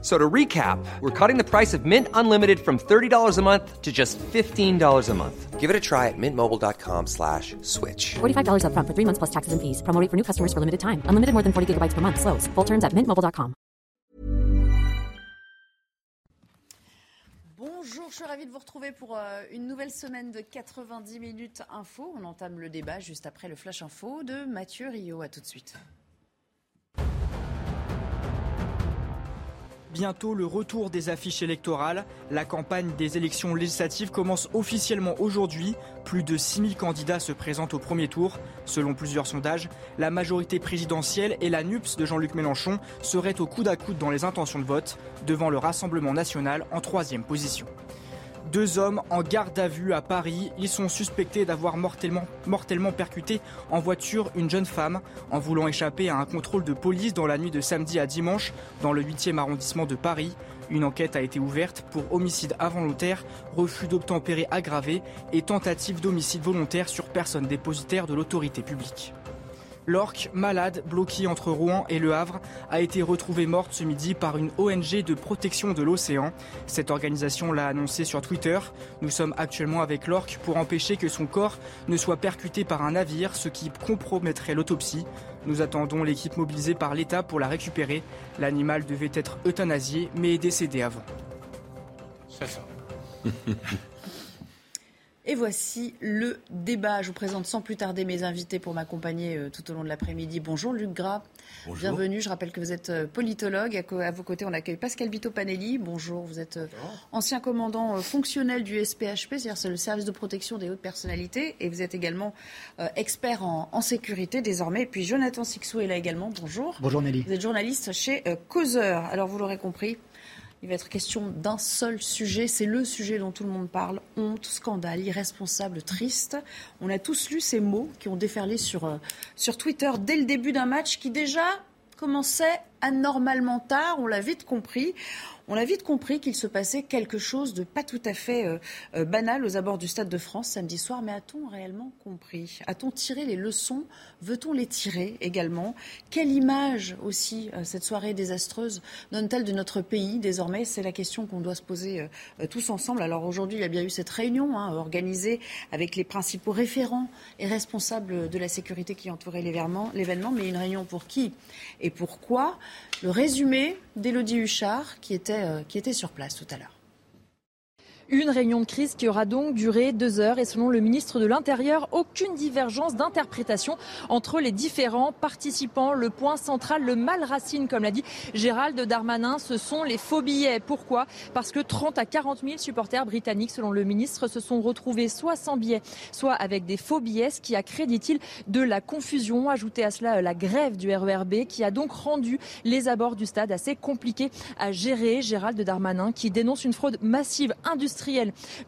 So to recap, we're cutting the price of Mint Unlimited from $30 a month to just $15 a month. Give it a try at mintmobile.com slash switch. $45 up front for three months plus taxes and fees. Promo rate for new customers for limited time. Unlimited more than 40 gigabytes per month. Slows. Full terms at mintmobile.com. Bonjour, je suis ravie de vous retrouver pour euh, une nouvelle semaine de 90 minutes info. On entame le débat juste après le flash info de Mathieu Rio. À tout de suite. Bientôt le retour des affiches électorales. La campagne des élections législatives commence officiellement aujourd'hui. Plus de 6000 candidats se présentent au premier tour. Selon plusieurs sondages, la majorité présidentielle et la NUPS de Jean-Luc Mélenchon seraient au coude à coude dans les intentions de vote, devant le Rassemblement national en troisième position. Deux hommes en garde à vue à Paris. Ils sont suspectés d'avoir mortellement, percuté en voiture une jeune femme en voulant échapper à un contrôle de police dans la nuit de samedi à dimanche dans le 8e arrondissement de Paris. Une enquête a été ouverte pour homicide involontaire, refus d'obtempérer aggravé et tentative d'homicide volontaire sur personne dépositaire de l'autorité publique. L'orque, malade, bloquée entre Rouen et Le Havre, a été retrouvée morte ce midi par une ONG de protection de l'océan. Cette organisation l'a annoncé sur Twitter. Nous sommes actuellement avec l'orque pour empêcher que son corps ne soit percuté par un navire, ce qui compromettrait l'autopsie. Nous attendons l'équipe mobilisée par l'État pour la récupérer. L'animal devait être euthanasié, mais est décédé avant. C'est ça. Et voici le débat. Je vous présente sans plus tarder mes invités pour m'accompagner euh, tout au long de l'après-midi. Bonjour Luc Gras. Bonjour. Bienvenue. Je rappelle que vous êtes euh, politologue. À, vos côtés, on accueille Pascal Vito Panelli. Bonjour. Vous êtes euh, ancien commandant fonctionnel du SPHP, c'est-à-dire c'est le service de protection des hautes personnalités. Et vous êtes également expert en, en sécurité désormais. Et puis Jonathan Sixou est là également. Bonjour. Bonjour Nelly. Vous êtes journaliste chez Causeur. Alors vous l'aurez compris, il va être question d'un seul sujet. C'est le sujet dont tout le monde parle. Honte, scandale, irresponsable, triste. On a tous lu ces mots qui ont déferlé sur, euh, sur Twitter dès le début d'un match qui déjà commençait anormalement tard. On l'a vite compris. On a vite compris qu'il se passait quelque chose de pas tout à fait euh, euh, banal aux abords du Stade de France samedi soir. Mais a-t-on réellement compris? A-t-on tiré les leçons? Veut-on les tirer également? Quelle image aussi euh, cette soirée désastreuse donne-t-elle de notre pays désormais? C'est la question qu'on doit se poser tous ensemble. Alors aujourd'hui, il y a bien eu cette réunion hein, organisée avec les principaux référents et responsables de la sécurité qui entouraient l'événement, l'événement. mais une réunion pour qui et pourquoi? Le résumé d'Élodie Huchard qui était, euh, qui était sur place tout à l'heure. Une réunion de crise qui aura donc duré deux heures et selon le ministre de l'Intérieur, aucune divergence d'interprétation entre les différents participants. Le point central, le mal racine, comme l'a dit Gérald Darmanin, ce sont les faux billets. Pourquoi? Parce que 30 à 40 000 supporters britanniques, selon le ministre, se sont retrouvés soit sans billets, soit avec des faux billets, ce qui a créé, dit-il, de la confusion. Ajouté à cela la grève du RERB qui a donc rendu les abords du stade assez compliqués à gérer. Gérald Darmanin qui dénonce une fraude massive industrielle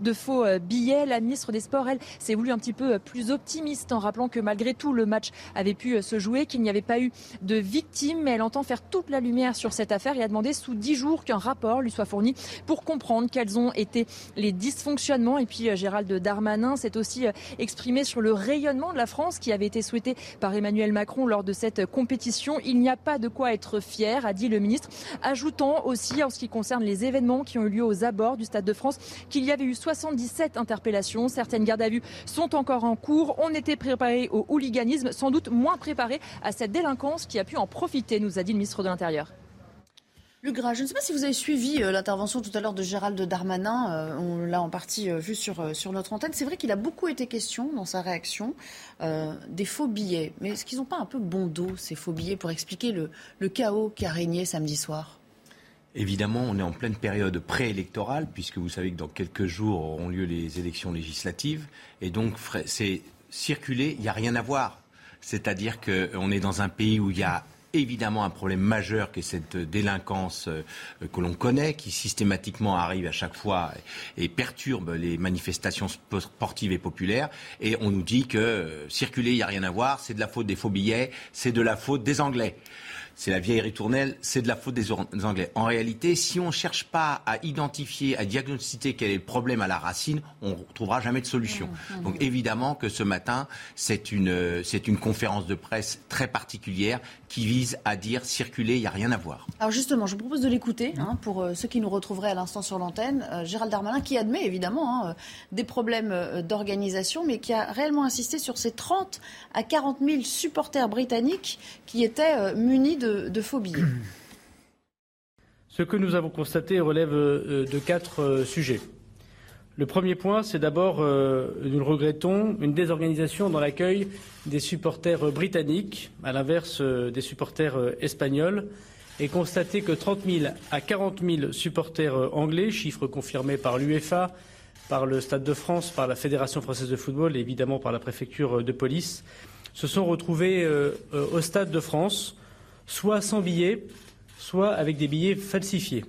de faux euh, billets. La ministre des Sports, elle, s'est voulu un petit peu euh, plus optimiste en rappelant que malgré tout, le match avait pu euh, se jouer, qu'il n'y avait pas eu de victimes. Mais elle entend faire toute la lumière sur cette affaire et a demandé sous dix jours qu'un rapport lui soit fourni pour comprendre quels ont été les dysfonctionnements. Et puis Gérald Darmanin s'est aussi exprimé sur le rayonnement de la France qui avait été souhaité par Emmanuel Macron lors de cette compétition. Il n'y a pas de quoi être fier, a dit le ministre, ajoutant aussi en ce qui concerne les événements qui ont eu lieu aux abords du Stade de France qu'il y avait eu 77 interpellations. Certaines gardes à vue sont encore en cours. On était préparé au hooliganisme, sans doute moins préparé à cette délinquance qui a pu en profiter, nous a dit le ministre de l'Intérieur. Luc je ne sais pas si vous avez suivi euh, l'intervention tout à l'heure de Gérald Darmanin. euh, on l'a en partie euh, vu sur, euh, sur notre antenne. C'est vrai qu'il a beaucoup été question dans sa réaction des faux billets. Mais est-ce qu'ils n'ont pas un peu bon dos, ces faux billets, pour expliquer le chaos qui a régné samedi soir? Évidemment, on est en pleine période préélectorale, puisque vous savez que dans quelques jours auront lieu les élections législatives. Et donc, c'est circuler, il n'y a rien à voir. C'est-à-dire qu'on est dans un pays où il y a évidemment un problème majeur qui est cette délinquance euh, que l'on connaît, qui systématiquement arrive à chaque fois et perturbe les manifestations spo- sportives et populaires. Et on nous dit que euh, circuler, il n'y a rien à voir, c'est de la faute des faux billets, c'est de la faute des Anglais. C'est la vieille ritournelle, c'est de la faute des Anglais. En réalité, si on ne cherche pas à identifier, à diagnostiquer quel est le problème à la racine, on ne trouvera jamais de solution. Mmh, mmh. Donc évidemment que ce matin, c'est une, c'est une conférence de presse très particulière qui vise à dire circuler, il n'y a rien à voir. Alors justement, je vous propose de l'écouter hein, pour euh, ceux qui nous retrouveraient à l'instant sur l'antenne. Euh, Gérald Darmanin qui admet évidemment hein, des problèmes euh, d'organisation, mais qui a réellement insisté sur ces 30 à 40 000 supporters britanniques qui étaient munis de, Ce que nous avons constaté relève de quatre sujets. Le premier point, c'est d'abord, euh, nous le regrettons, une désorganisation dans l'accueil des supporters britanniques, à l'inverse euh, des supporters euh, espagnols, et constater que 30 000 à 40 000 supporters anglais, chiffre confirmé par l'UEFA, par le Stade de France, par la Fédération française de football et évidemment par la préfecture de police, se sont retrouvés au Stade de France, soit sans billets, soit avec des billets falsifiés.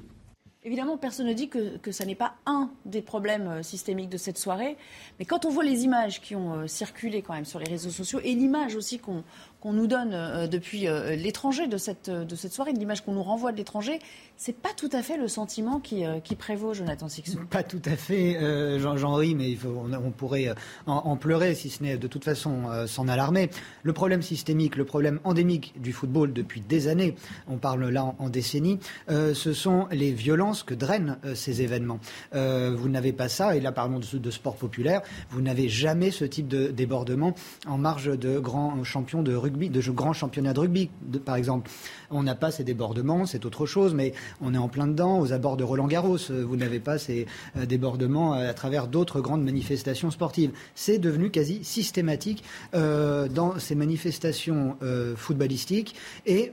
Évidemment, personne ne dit que, que ça n'est pas un des problèmes euh, systémiques de cette soirée. Mais quand on voit les images qui ont euh, circulé quand même sur les réseaux sociaux et l'image aussi qu'on qu'on nous donne euh, depuis euh, l'étranger de cette, de cette soirée, de l'image qu'on nous renvoie de l'étranger, c'est pas tout à fait le sentiment qui, euh, prévaut, Jonathan Sixou. Pas tout à fait, j'en ris, mais on, pourrait en, pleurer si ce n'est de toute façon s'en alarmer. Le problème systémique, le problème endémique du football depuis des années, on parle là en, décennies, ce sont les violences que drainent ces événements. vous n'avez pas ça, et là parlons de, de sport populaire, vous n'avez jamais ce type de débordement en marge de grands champions de rugby de grands championnats de rugby, par exemple. On n'a pas ces débordements, c'est autre chose, mais on est en plein dedans, aux abords de Roland Garros. Euh, vous n'avez pas ces euh, débordements à travers d'autres grandes manifestations sportives. C'est devenu quasi systématique euh, dans ces manifestations footballistiques. Et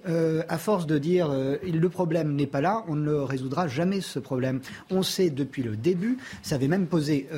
à force de dire le problème n'est pas là, on ne résoudra jamais ce problème. On sait depuis le début, ça avait même posé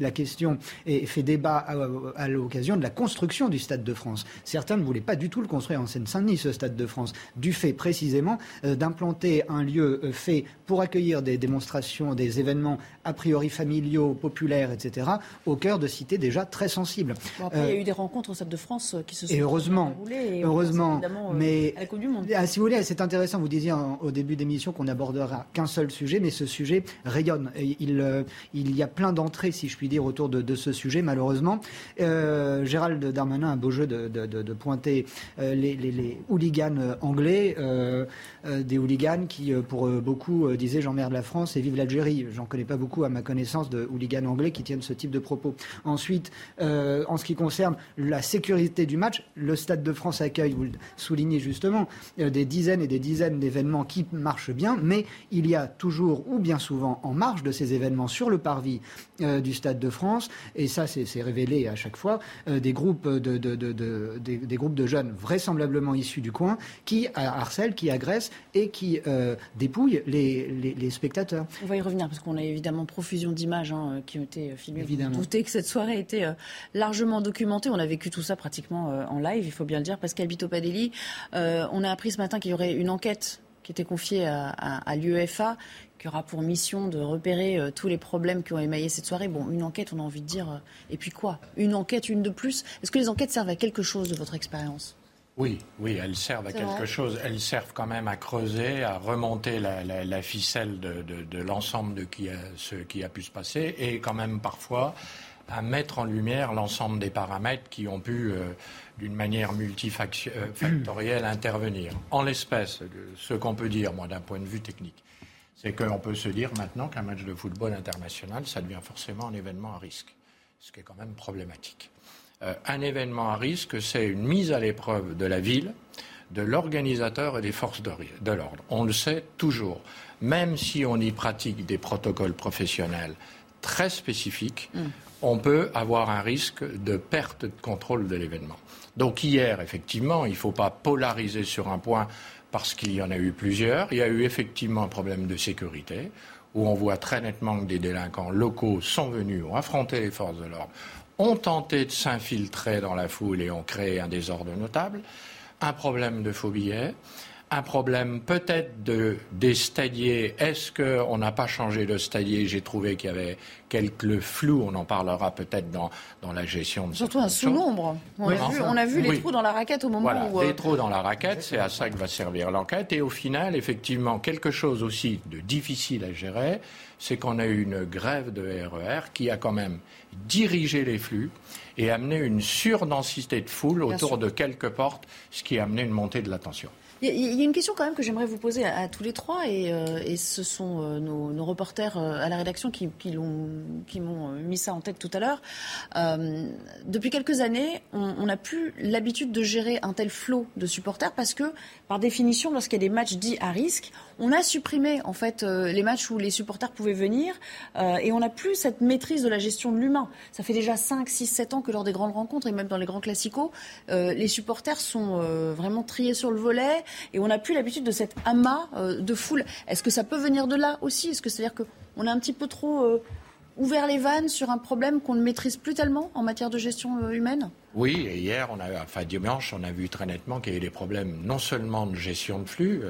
la question et fait débat à, à l'occasion de la construction du Stade de France. Certains ne voulaient pas du tout le construire en Seine-Saint-Denis, ce Stade de France, du fait précisément euh, d'implanter un lieu euh, fait pour accueillir des démonstrations, des événements a priori familiaux, populaires, etc., au cœur de cités déjà très sensibles. après, il y a euh, eu des rencontres au Stade de France qui se sont et heureusement, déroulées. heureusement, mais à la Coupe du Monde. Ah, si vous voulez, c'est intéressant. Vous disiez au début d'émission qu'on n'abordera qu'un seul sujet, mais ce sujet rayonne. il, il y a plein d'entrées, si je puis dire, autour de, ce sujet, malheureusement. Gérald Darmanin a un beau jeu de, de pointer les, hooligans anglais, euh, des hooligans qui, pour beaucoup, disaient j'emmerde la France et vive l'Algérie. J'en connais pas beaucoup, à ma connaissance, de hooligans anglais qui tiennent ce type de propos. Ensuite, en ce qui concerne la sécurité du match, le Stade de France accueille, vous le soulignez justement, des dizaines et des dizaines d'événements qui marchent bien, mais il y a toujours, ou bien souvent, en marge de ces événements sur le parvis du Stade de France, et ça c'est révélé à chaque fois, des groupes de, des groupes de jeunes vraisemblablement issus du coin qui harcèlent, qui agressent et qui euh, dépouillent les, spectateurs. On va y revenir parce qu'on a évidemment profusion d'images hein, qui ont été filmées. Évidemment. Vous doutez que cette soirée a été euh, largement documentée. On a vécu tout ça pratiquement euh, en live, il faut bien le dire. Pascal Bitopadelli, on a appris ce matin qu'il y aurait une enquête qui était confiée à, à l'UEFA qui aura pour mission de repérer euh, tous les problèmes qui ont émaillé cette soirée. Bon, une enquête, on a envie de dire. Euh, et puis quoi? Une enquête, une de plus? Est-ce que les enquêtes servent à quelque chose de votre expérience? Oui, oui, elles servent à quelque chose. Elles servent quand même à creuser, à remonter la, ficelle de, l'ensemble de qui a, ce qui a pu se passer et quand même parfois à mettre en lumière l'ensemble des paramètres qui ont pu, euh, d'une manière multifactorielle, intervenir. En l'espèce, ce qu'on peut dire, moi, d'un point de vue technique, c'est qu'on peut se dire maintenant qu'un match de football international, ça devient forcément un événement à risque, ce qui est quand même problématique. Euh, un événement à risque, c'est une mise à l'épreuve de la ville, de l'organisateur et des forces de, l'ordre. On le sait toujours. Même si on y pratique des protocoles professionnels très spécifiques, mm. on peut avoir un risque de perte de contrôle de l'événement. Donc hier, effectivement, il ne faut pas polariser sur un point parce qu'il y en a eu plusieurs. Il y a eu effectivement un problème de sécurité, où on voit très nettement que des délinquants locaux sont venus, ont affronté les forces de l'ordre, ont tenté de s'infiltrer dans la foule et ont créé un désordre notable. Un problème de faux billets un problème peut-être de, des stadiers. Est-ce qu'on n'a pas changé de stadier? J'ai trouvé qu'il y avait quelques flous. On en parlera peut-être dans, dans la gestion de Surtout un sous-nombre. On, a vu les trous dans la raquette au moment voilà, où. Les euh, trous dans la raquette, c'est à ça que va servir l'enquête. Et au final, effectivement, quelque chose aussi de difficile à gérer, c'est qu'on a eu une grève de RER e qui a quand même dirigé les flux et amené une surdensité de foule autour de quelques portes, ce qui a amené une montée de la tension. Il y, a une question quand même que j'aimerais vous poser à, tous les trois, et, euh, ce sont euh, nos, reporters euh, à la rédaction qui, m'ont mis ça en tête tout à l'heure. depuis quelques années, on n'a plus l'habitude de gérer un tel flot de supporters parce que, par définition, lorsqu'il y a des matchs dits à risque, on a supprimé en fait les matchs où les supporters pouvaient venir et on n'a plus cette maîtrise de la gestion de l'humain. Ça fait déjà 5, 6, 7 ans que lors des grandes rencontres et même dans les grands classicos, les supporters sont vraiment triés sur le volet et on n'a plus l'habitude de cet amas euh, de foule. Est-ce que ça peut venir de là aussi? Est-ce que c'est-à-dire qu'on a un petit peu trop euh, ouvert les vannes sur un problème qu'on ne maîtrise plus tellement en matière de gestion euh, humaine? Oui, et hier, enfin dimanche, on a vu très nettement qu'il y a eu des problèmes non seulement de gestion de flux,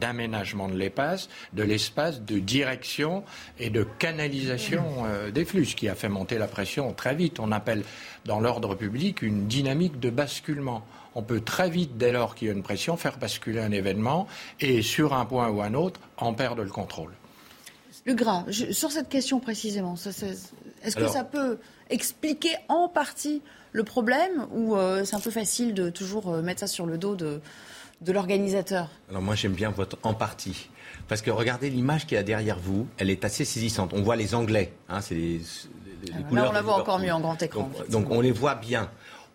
d'aménagement de l'espace, de l'espace, de direction et de canalisation des flux, ce qui a fait monter la pression très vite. On appelle dans l'ordre public une dynamique de basculement on peut très vite, dès lors qu'il y a une pression, faire basculer un événement et sur un point ou un autre, en perdre le contrôle. Le gras, sur cette question précisément, est-ce que ça peut expliquer en partie le problème ou euh, c'est un peu facile de toujours euh, mettre ça sur le dos de, l'organisateur? Alors moi j'aime bien votre en partie. Parce que regardez l'image qu'il y a derrière vous, elle est assez saisissante. On voit les Anglais, hein, c'est les, ah, Là, on la voit encore mieux en grand écran. donc on les voit bien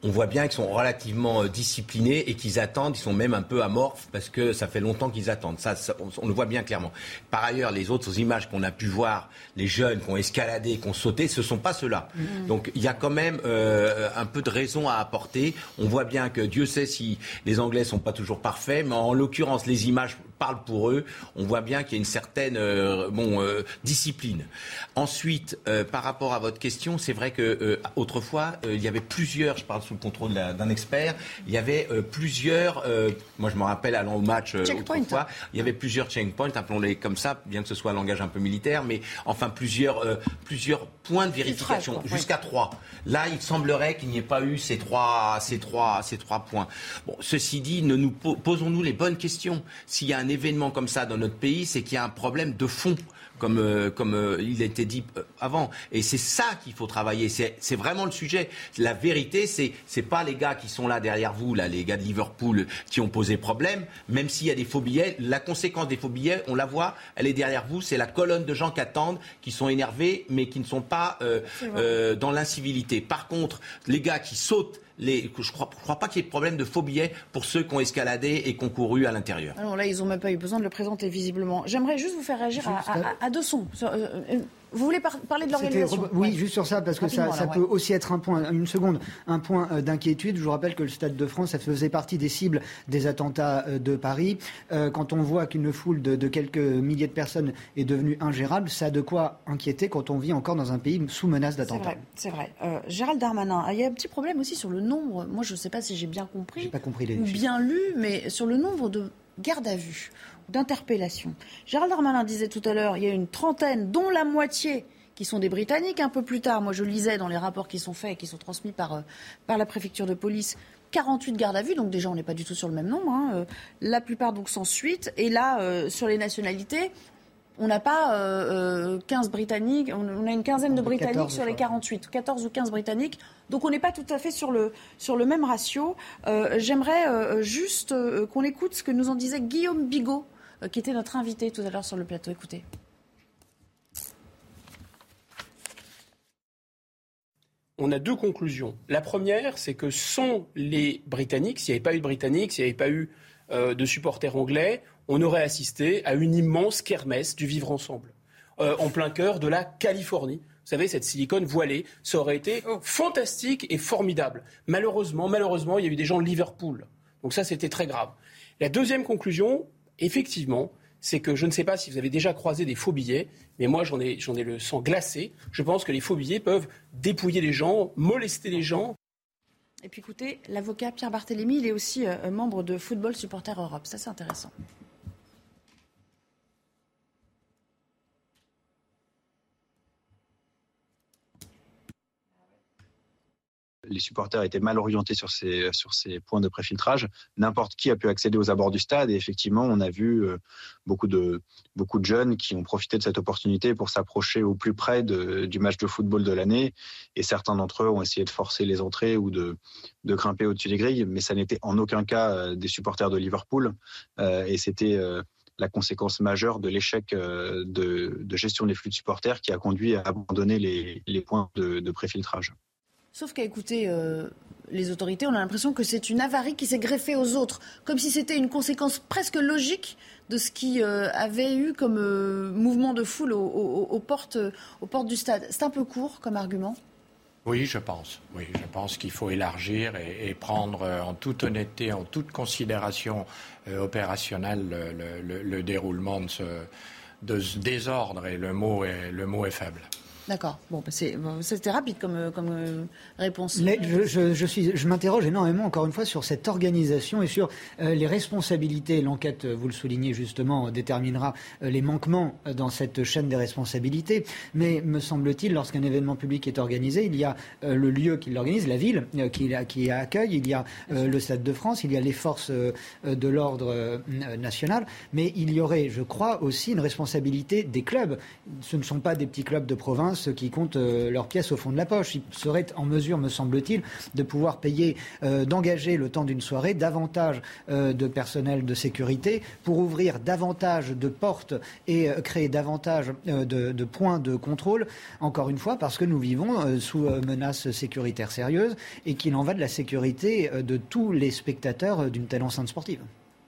on voit bien qu'ils sont relativement euh, disciplinés et qu'ils attendent, ils sont même un peu amorphes parce que ça fait longtemps qu'ils attendent. Ça, on, le voit bien clairement. Par ailleurs, les autres images qu'on a pu voir, les jeunes qui ont escaladé, qui ont sauté, ce ne sont pas ceux-là. Mm. Donc il y a quand même euh, un peu de raison à apporter. On voit bien que Dieu sait si les Anglais sont pas toujours parfaits, mais en l'occurrence, les images parlent pour eux. On voit bien qu'il y a une certaine euh, bon, discipline. Ensuite, par rapport à votre question, c'est vrai que autrefois, il y avait plusieurs, je parle sous le contrôle d'un expert. Il y avait euh, plusieurs, euh, moi je me rappelle allant au match euh, autrefois, il y avait plusieurs checkpoints, appelons-les comme ça, bien que ce soit un langage un peu militaire, mais enfin plusieurs, plusieurs points de vérification, jusqu'à trois. Là, il semblerait qu'il n'y ait pas eu ces trois, ces trois, ces trois points. Bon, ceci dit, ne nous posons-nous les bonnes questions. S'il y a un événement comme ça dans notre pays, c'est qu'il y a un problème de fond comme, euh, comme euh, il a été dit euh, avant. Et c'est ça qu'il faut travailler. C'est vraiment le sujet. La vérité, c'est c'est pas les gars qui sont là derrière vous, là, les gars de Liverpool, qui ont posé problème. Même s'il y a des faux billets, la conséquence des faux billets, on la voit, elle est derrière vous. C'est la colonne de gens qui attendent, qui sont énervés, mais qui ne sont pas dans l'incivilité. Par contre, les gars qui sautent je ne crois, crois, pas qu'il y ait de problème de faux billets pour ceux qui ont escaladé et concouru à l'intérieur. Alors là, ils n'ont même pas eu besoin de le présenter visiblement. J'aimerais juste vous faire réagir à, deux sons. Euh, euh, vous voulez parler de l'organisation Oui, juste sur ça, parce que ça, peut aussi être un point, une seconde, un point euh, d'inquiétude. Je vous rappelle que le Stade de France, ça faisait partie des cibles des attentats euh, de Paris. Euh, quand on voit qu'une foule de, quelques milliers de personnes est devenue ingérable, ça a de quoi inquiéter quand on vit encore dans un pays sous menace d'attentats. C'est vrai, vrai. Gérald Darmanin, il y a un petit problème aussi sur le nombre. Moi, je ne sais pas si j'ai bien compris, pas compris les ou bien lu, mais sur le nombre de gardes à vue d'interpellation. Gérald Darmanin disait tout à l'heure, il y a une trentaine, dont la moitié qui sont des Britanniques. Un peu plus tard, moi je lisais dans les rapports qui sont faits et qui sont transmis par, euh, par la préfecture de police, 48 gardes à vue, donc déjà on n'est pas du tout sur le même nombre. Hein. Euh, la plupart donc sans suite. Et là, euh, sur les nationalités, on n'a pas 15 Britanniques, on, a une quinzaine de Britanniques sur les 48, 14 ou 15 Britanniques. Donc on n'est pas tout à fait sur le, sur le même ratio. J'aimerais juste qu'on écoute ce que nous en disait Guillaume Bigot, qui était notre invité tout à l'heure sur le plateau. Écoutez. on a deux conclusions. La première, c'est que sans les Britanniques, s'il n'y avait pas eu de Britanniques, s'il n'y avait pas eu euh, de supporters anglais, on aurait assisté à une immense kermesse du vivre ensemble, euh, en plein cœur de la Californie. Vous savez, cette silicone voilée, ça aurait été oh. fantastique et formidable. Malheureusement, malheureusement, il y a eu des gens de Liverpool. Donc ça, c'était très grave. La deuxième conclusion, effectivement, c'est que je ne sais pas si vous avez déjà croisé des faux billets, mais moi j'en ai, ai le sang glacé. Je pense que les faux billets peuvent dépouiller les gens, molester les gens. Et puis écoutez, l'avocat Pierre Barthélémy, il est aussi euh, membre de Football Supporter Europe. Ça, c'est intéressant. Les supporters étaient mal orientés sur ces, points de préfiltrage. N'importe qui a pu accéder aux abords du stade et effectivement, on a vu euh, beaucoup de, jeunes qui ont profité de cette opportunité pour s'approcher au plus près du match de football de l'année et certains d'entre eux ont essayé de forcer les entrées ou de, grimper au-dessus des grilles, mais ça n'était en aucun cas euh, des supporters de Liverpool euh, et c'était la conséquence majeure de l'échec de, gestion des flux de supporters qui a conduit à abandonner les, points de préfiltrage. Sauf qu'à écouter euh, les autorités, on a l'impression que c'est une avarie qui s'est greffée aux autres, comme si c'était une conséquence presque logique de ce qui euh, avait eu comme euh, mouvement de foule aux, portes, du stade. C'est un peu court comme argument oui, je pense. Oui, je pense qu'il faut élargir et, prendre en toute honnêteté, en toute considération opérationnelle le, déroulement de ce, désordre et le mot est faible. D'accord. Bon, bah, c'était rapide comme, euh, comme euh, réponse. je, je, suis, je m'interroge énormément, encore une fois, sur cette organisation et sur euh, les responsabilités. L'enquête, vous le soulignez justement, déterminera les manquements dans cette chaîne des responsabilités. Mais me semble-t-il, lorsqu'un événement public est organisé, il y a le lieu qui l'organise, la ville qui, qui accueille, il y a le Stade de France, il y a les forces de l'ordre national. Mais il y aurait, je crois, aussi une responsabilité des clubs. Ce ne sont pas des petits clubs de province ceux qui comptent euh, leurs pièces au fond de la poche. Ils seraient en mesure, me semble-t-il, de pouvoir payer, euh, d'engager le temps d'une soirée davantage euh, de personnel de sécurité pour ouvrir davantage de portes et créer davantage de, points de contrôle. Encore une fois, parce que nous vivons sous menace sécuritaire sérieuse et qu'il en va de la sécurité de tous les spectateurs d'une telle enceinte sportive.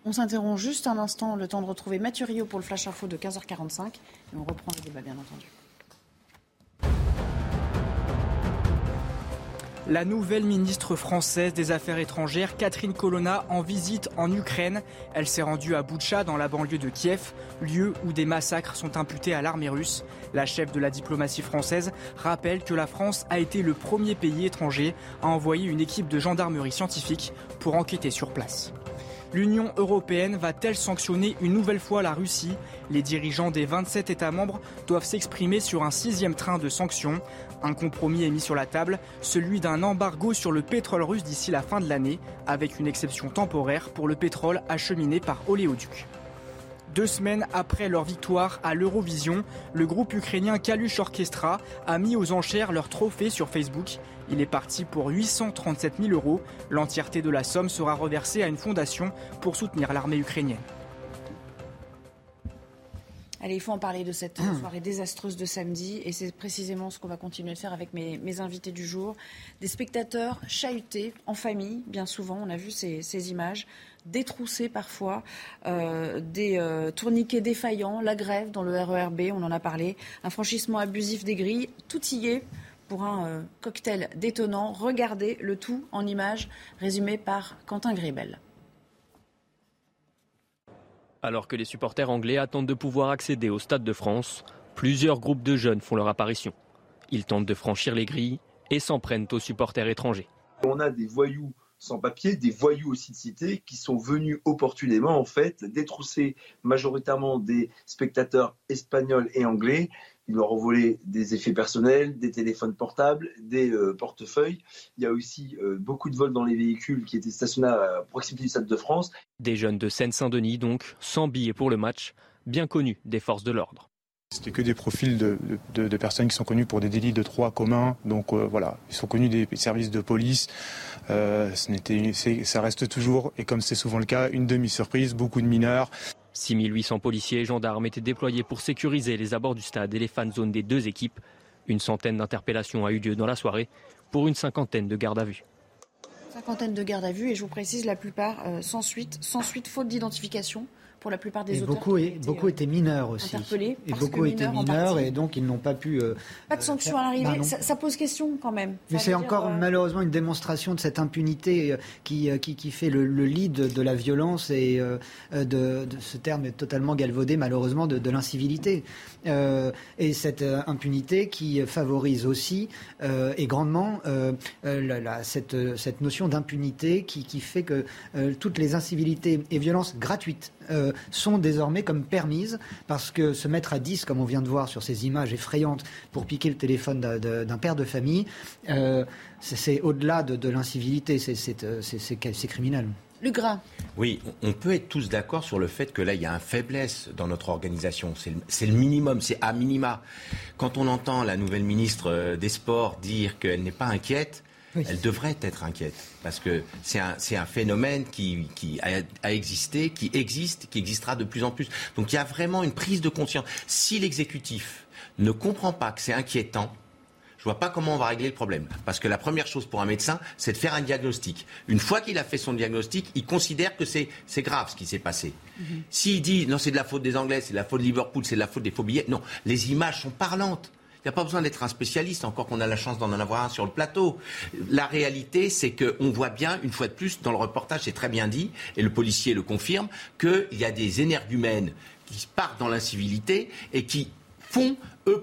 On s'interrompt juste un instant, le temps de retrouver Mathieu Rio pour le Flash Info de 15h45 et on reprend le débat bien entendu. La nouvelle ministre française des Affaires étrangères, Catherine Colonna, en visite en Ukraine. Elle s'est rendue à Boutcha, dans la banlieue de Kiev, lieu où des massacres sont imputés à l'armée russe. La chef de la diplomatie française rappelle que la France a été le premier pays étranger à envoyer une équipe de gendarmerie scientifique pour enquêter sur place. L'Union européenne va-t-elle sanctionner une nouvelle fois la Russie? Les dirigeants des 27 États membres doivent s'exprimer sur un sixième train de sanctions. Un compromis est mis sur la table, celui d'un embargo sur le pétrole russe d'ici la fin de l'année, avec une exception temporaire pour le pétrole acheminé par oléoduc. Deux semaines après leur victoire à l'Eurovision, le groupe ukrainien Kalush Orchestra a mis aux enchères leur trophée sur Facebook. Il est parti pour 837 000 euros. L'entièreté de la somme sera reversée à une fondation pour soutenir l'armée ukrainienne. Allez, il faut en parler de cette ah. soirée désastreuse de samedi. Et c'est précisément ce qu'on va continuer de faire avec mes, invités du jour. Des spectateurs chahutés en famille, bien souvent. On a vu ces images détroussés parfois, euh, des euh, tourniquets défaillants, la grève dans le RERB, on en a parlé, un franchissement abusif des grilles, tout y est pour un euh, cocktail détonnant. Regardez le tout en images résumé par Quentin Gribel. Alors que les supporters anglais attendent de pouvoir accéder au Stade de France, plusieurs groupes de jeunes font leur apparition. Ils tentent de franchir les grilles et s'en prennent aux supporters étrangers. On a des voyous sans papier, des voyous aussi de cité, qui sont venus opportunément, en fait, détrousser majoritairement des spectateurs espagnols et anglais. Ils leur ont volé des effets personnels, des téléphones portables, des euh, portefeuilles. Il y a aussi euh, beaucoup de vols dans les véhicules qui étaient stationnés à proximité du Stade de France. Des jeunes de Seine-Saint-Denis, donc, sans billets pour le match, bien connus des forces de l'ordre. C'était que des profils de, personnes qui sont connues pour des délits de droit commun. Donc euh, voilà, ils sont connus des services de police. Euh, ça reste toujours, et comme c'est souvent le cas, une demi-surprise, beaucoup de mineurs. 6800 policiers et gendarmes étaient déployés pour sécuriser les abords du stade et les fan zones des deux équipes. Une centaine d'interpellations a eu lieu dans la soirée pour une cinquantaine de gardes à vue. Cinquantaine de gardes à vue et je vous précise la plupart euh, sans suite, sans suite faute d'identification pour la plupart des et auteurs. Beaucoup, et, euh, étaient mineurs aussi. interpellés et beaucoup étaient mineurs et donc ils n'ont pas pu. euh, Pas de sanctions à bah l'arrivée. non. ça, ça pose question quand même. Mais c'est encore euh, malheureusement une démonstration de cette impunité euh, qui, qui, qui fait le, le lit de, de la violence et euh, de, de ce terme est totalement galvaudé malheureusement de, de l'incivilité. Et cette impunité qui favorise aussi et grandement la, la- cette, cette notion d'impunité qui, qui fait que toutes les incivilités et violences gratuites euh, sont désormais comme permises parce que se mettre à 10, comme on vient de voir sur ces images effrayantes, pour piquer le téléphone d'un- père de famille, euh, c'est- au-delà de, de l'incivilité, c'est- euh, c'est- criminel. Le gras. Oui, on peut être tous d'accord sur le fait que là, il y a une faiblesse dans notre organisation. C'est le, le minimum, c'est à minima. Quand on entend la nouvelle ministre des Sports dire qu'elle n'est pas inquiète, elle devrait être inquiète. Parce que c'est un, un phénomène qui, qui a, a existé, qui existe, qui existera de plus en plus. Donc il y a vraiment une prise de conscience. Si l'exécutif ne comprend pas que c'est inquiétant, je vois pas comment on va régler le problème. Parce que la première chose pour un médecin, c'est de faire un diagnostic. Une fois qu'il a fait son diagnostic, il considère que c'est c'est grave ce qui s'est passé. S'il dit non, c'est de la faute des Anglais, c'est de la faute de Liverpool, c'est de la faute des faux billets, non, les images sont parlantes. Il n'y a pas besoin d'être un spécialiste, encore qu'on a la chance d'en avoir un sur le plateau. La réalité, c'est qu'on voit bien, une fois de plus, dans le reportage, c'est très bien dit, et le policier le confirme, qu'il y a des énergumènes qui partent dans l'incivilité et qui font, eux,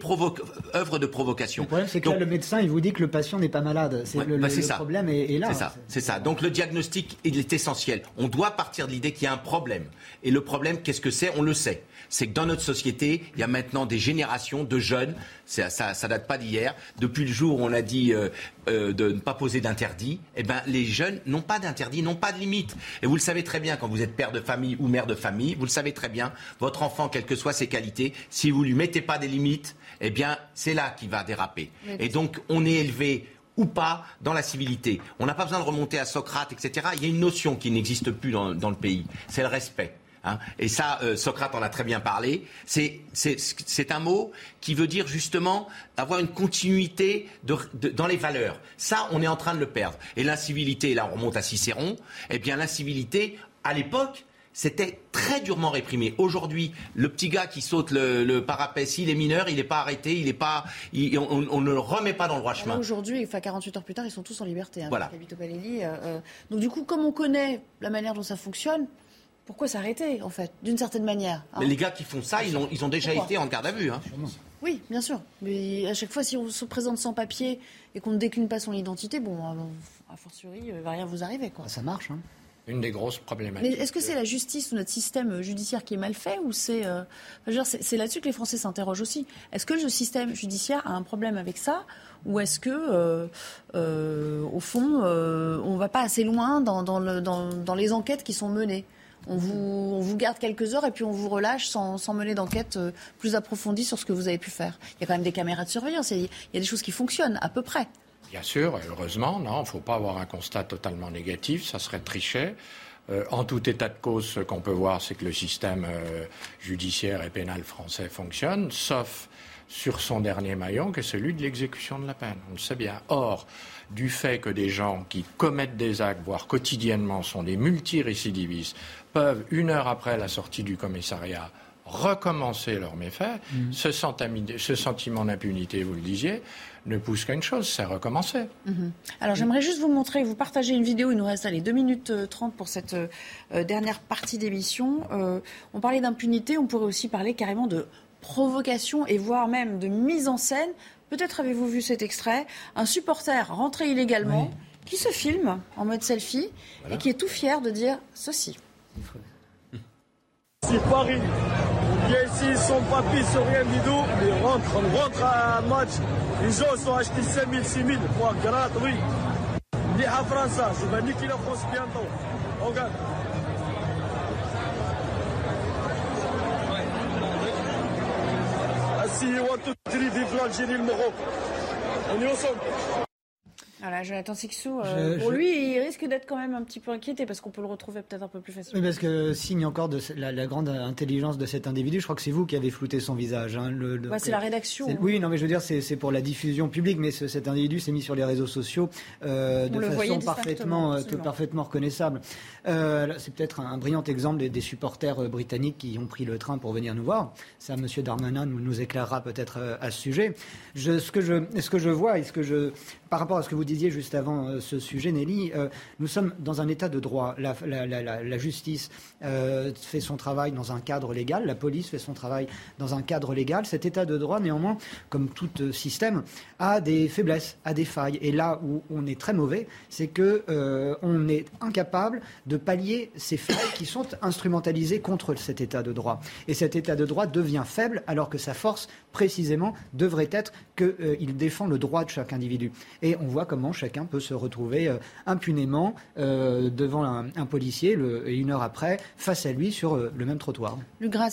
œuvre de provocation. Le problème, c'est que là, le médecin, il vous dit que le patient n'est pas malade. C'est Ouais, le, bah, le ça. problème est, est là. C'est ça, c'est ça. Donc le diagnostic, il est essentiel. On doit partir de l'idée qu'il y a un problème. Et le problème, qu'est-ce que c'est? On le sait. C'est que dans notre société, il y a maintenant des générations de jeunes, ça, ça, ça date pas d'hier, depuis le jour où on a dit euh, euh, de ne pas poser d'interdit, eh ben, les jeunes n'ont pas d'interdit, n'ont pas de limite. Et vous le savez très bien, quand vous êtes père de famille ou mère de famille, vous le savez très bien, votre enfant, quelles que soient ses qualités, si vous lui mettez pas des limites, eh bien, c'est là qu'il va déraper. Et donc, on est élevé ou pas dans la civilité. On n'a pas besoin de remonter à Socrate, etc. Il y a une notion qui n'existe plus dans, dans le pays, c'est le respect. Hein. Et ça, euh, Socrate en a très bien parlé. C'est- un mot qui veut dire justement avoir une continuité de- de- dans les valeurs. Ça, on est en train de le perdre. Et l'incivilité, là, on remonte à Cicéron. Eh bien, l'incivilité, à l'époque, c'était très durement réprimé. Aujourd'hui, le petit gars qui saute le, le parapet, s'il est mineur, il n'est pas arrêté, il est pas, il- on, on ne le remet pas dans le droit Là, chemin. Aujourd'hui, enfin 48 heures plus tard, ils sont tous en liberté. Hein, Voilà. Palelli, euh, euh, donc du coup, comme on connaît la manière dont ça fonctionne, pourquoi s'arrêter en fait, d'une certaine manière hein? Mais les gars qui font ça, ils ont, ils ont déjà Pourquoi? été en garde à vue. Hein. Oui, bien sûr. Mais à chaque fois, si on se présente sans papier et qu'on ne décline pas son identité, bon, euh, a fortiori, il ne va rien vous arriver. Quoi. Ça marche. Hein. Une des grosses problématiques. Mais est-ce que c'est la justice ou notre système judiciaire qui est mal fait ou c'est euh, enfin, là-dessus que les Français s'interrogent aussi. Est-ce que le système judiciaire a un problème avec ça ou est-ce que euh, euh, au fond euh, on va pas assez loin dans, dans, le- dans- dans les enquêtes qui sont menées? On vous, garde quelques heures et puis on vous relâche sans, mener d'enquête euh, plus approfondie sur ce que vous avez pu faire. Il y a quand même des caméras de surveillance, il y a- des choses qui fonctionnent à peu près. Bien sûr, heureusement, non, il ne faut pas avoir un constat totalement négatif, ça serait tricher. Euh, en tout état de cause, ce qu'on peut voir, c'est que le système euh, judiciaire et pénal français fonctionne, sauf sur son dernier maillon, qui est celui de l'exécution de la peine. On le sait bien. Or, du fait que des gens qui commettent des actes, voire quotidiennement, sont des multirécidivistes, peuvent, une heure après la sortie du commissariat, recommencer leurs méfaits, Mhm. ce, sentiment d'impunité, vous le disiez, ne pousse qu'à une chose, c'est recommencer. Mhm. Alors j'aimerais juste vous montrer, vous partager une vidéo, il nous reste allez, 2 minutes euh, 30 pour cette euh, euh, dernière partie d'émission. Euh, on parlait d'impunité, on pourrait aussi parler carrément de provocation et voire même de mise en scène. Peut-être avez-vous vu cet extrait, un supporter rentré illégalement qui se filme en mode selfie et qui est tout fier de dire ceci. Si Paris vient ici sans papier, sans rien du tout, ils rentrent, on rentre à un match, les gens sont achetés 5 000, 6 000, pour gratte, oui. Ni à France, je vais niquer la France bientôt. On one, two, three, vive l'Algérie, le Maroc. On est ensemble. Voilà, Jonathan Sixou, euh, pour lui, il risque d'être quand même un petit peu inquiété parce qu'on peut le retrouver peut-être un peu plus facilement. Oui, parce que signe encore de la, grande intelligence de cet individu, je crois que c'est vous qui avez flouté son visage. Hein, c'est la rédaction. Oui, non, mais je veux dire, c'est pour la diffusion publique, mais cet individu s'est mis sur les réseaux sociaux euh, de façon parfaitement, euh, parfaitement reconnaissable. c'est peut-être un, brillant exemple des, supporters britanniques qui ont pris le train pour venir nous voir. Ça, M. Darmanin nous, nous éclairera peut-être à ce sujet. Je, ce, que je, ce que je vois et ce que je, par rapport à ce que vous disiez juste avant euh, ce sujet, Nelly, euh, nous sommes dans un état de droit. La, justice euh, fait son travail dans un cadre légal, la police fait son travail dans un cadre légal. Cet état de droit, néanmoins, comme tout système, a des faiblesses, a des failles. Et là où on est très mauvais, c'est que on est incapable de pallier ces failles qui sont instrumentalisées contre cet état de droit. Et cet état de droit devient faible alors que sa force, précisément, devrait être qu'il défend le droit de chaque individu. Et on voit comment chacun peut se retrouver euh, impunément euh, devant un, policier et une heure après face à lui sur euh, le même trottoir. Le ça,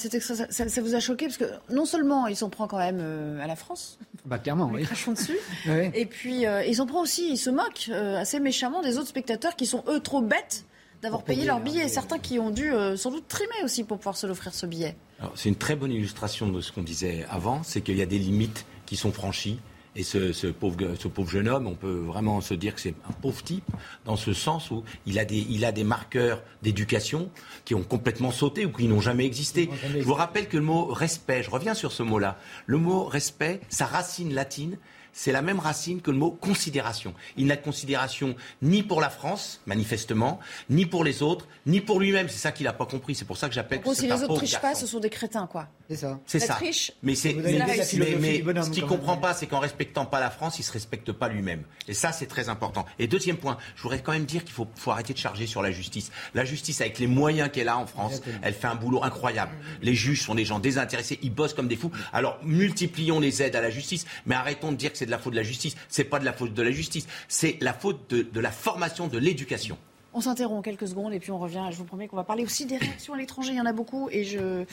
ça, ça, vous a choqué parce que non seulement il s'en prend quand même à la France, bah clairement, oui. crachons dessus, et puis il s'en prend aussi, il se moque assez méchamment des autres spectateurs qui sont eux trop bêtes d'avoir payé leur billet. Certains qui ont dû sans doute trimer aussi pour pouvoir se l'offrir ce billet. C'est une très bonne illustration de ce qu'on disait avant, c'est qu'il y a des limites qui sont franchies. Et ce, pauvre, ce pauvre jeune homme, on peut vraiment se dire que c'est un pauvre type, dans ce sens où il a des, il a des marqueurs d'éducation qui ont complètement sauté ou qui n'ont jamais existé. Je vous rappelle que le mot respect, je reviens sur ce mot-là, le mot respect, sa racine latine, c'est la même racine que le mot considération. Il n'a de considération ni pour la France, manifestement, ni pour les autres, ni pour lui-même. C'est ça qu'il n'a pas compris. C'est pour ça que j'appelle. Si les autres trichent pas, ce sont des crétins, quoi. C'est ça. C'est ça. Triche, mais c'est mais, mais, ce qu'il comprend pas, c'est qu'en respectant pas la France, il se respecte pas lui-même. Et ça, c'est très important. Et deuxième point, je voudrais quand même dire qu'il faut, faut arrêter de charger sur la justice. La justice, avec les moyens qu'elle a en France, elle fait un boulot incroyable. Les juges sont des gens désintéressés, ils bossent comme des fous. Alors multiplions les aides à la justice, mais arrêtons de dire que c'est de la faute de la justice. C'est pas de la faute de la justice, c'est la faute de, la formation, de l'éducation. On s'interrompt quelques secondes et puis on revient. Je vous promets qu'on va parler aussi des réactions à l'étranger. Il y en a beaucoup et je,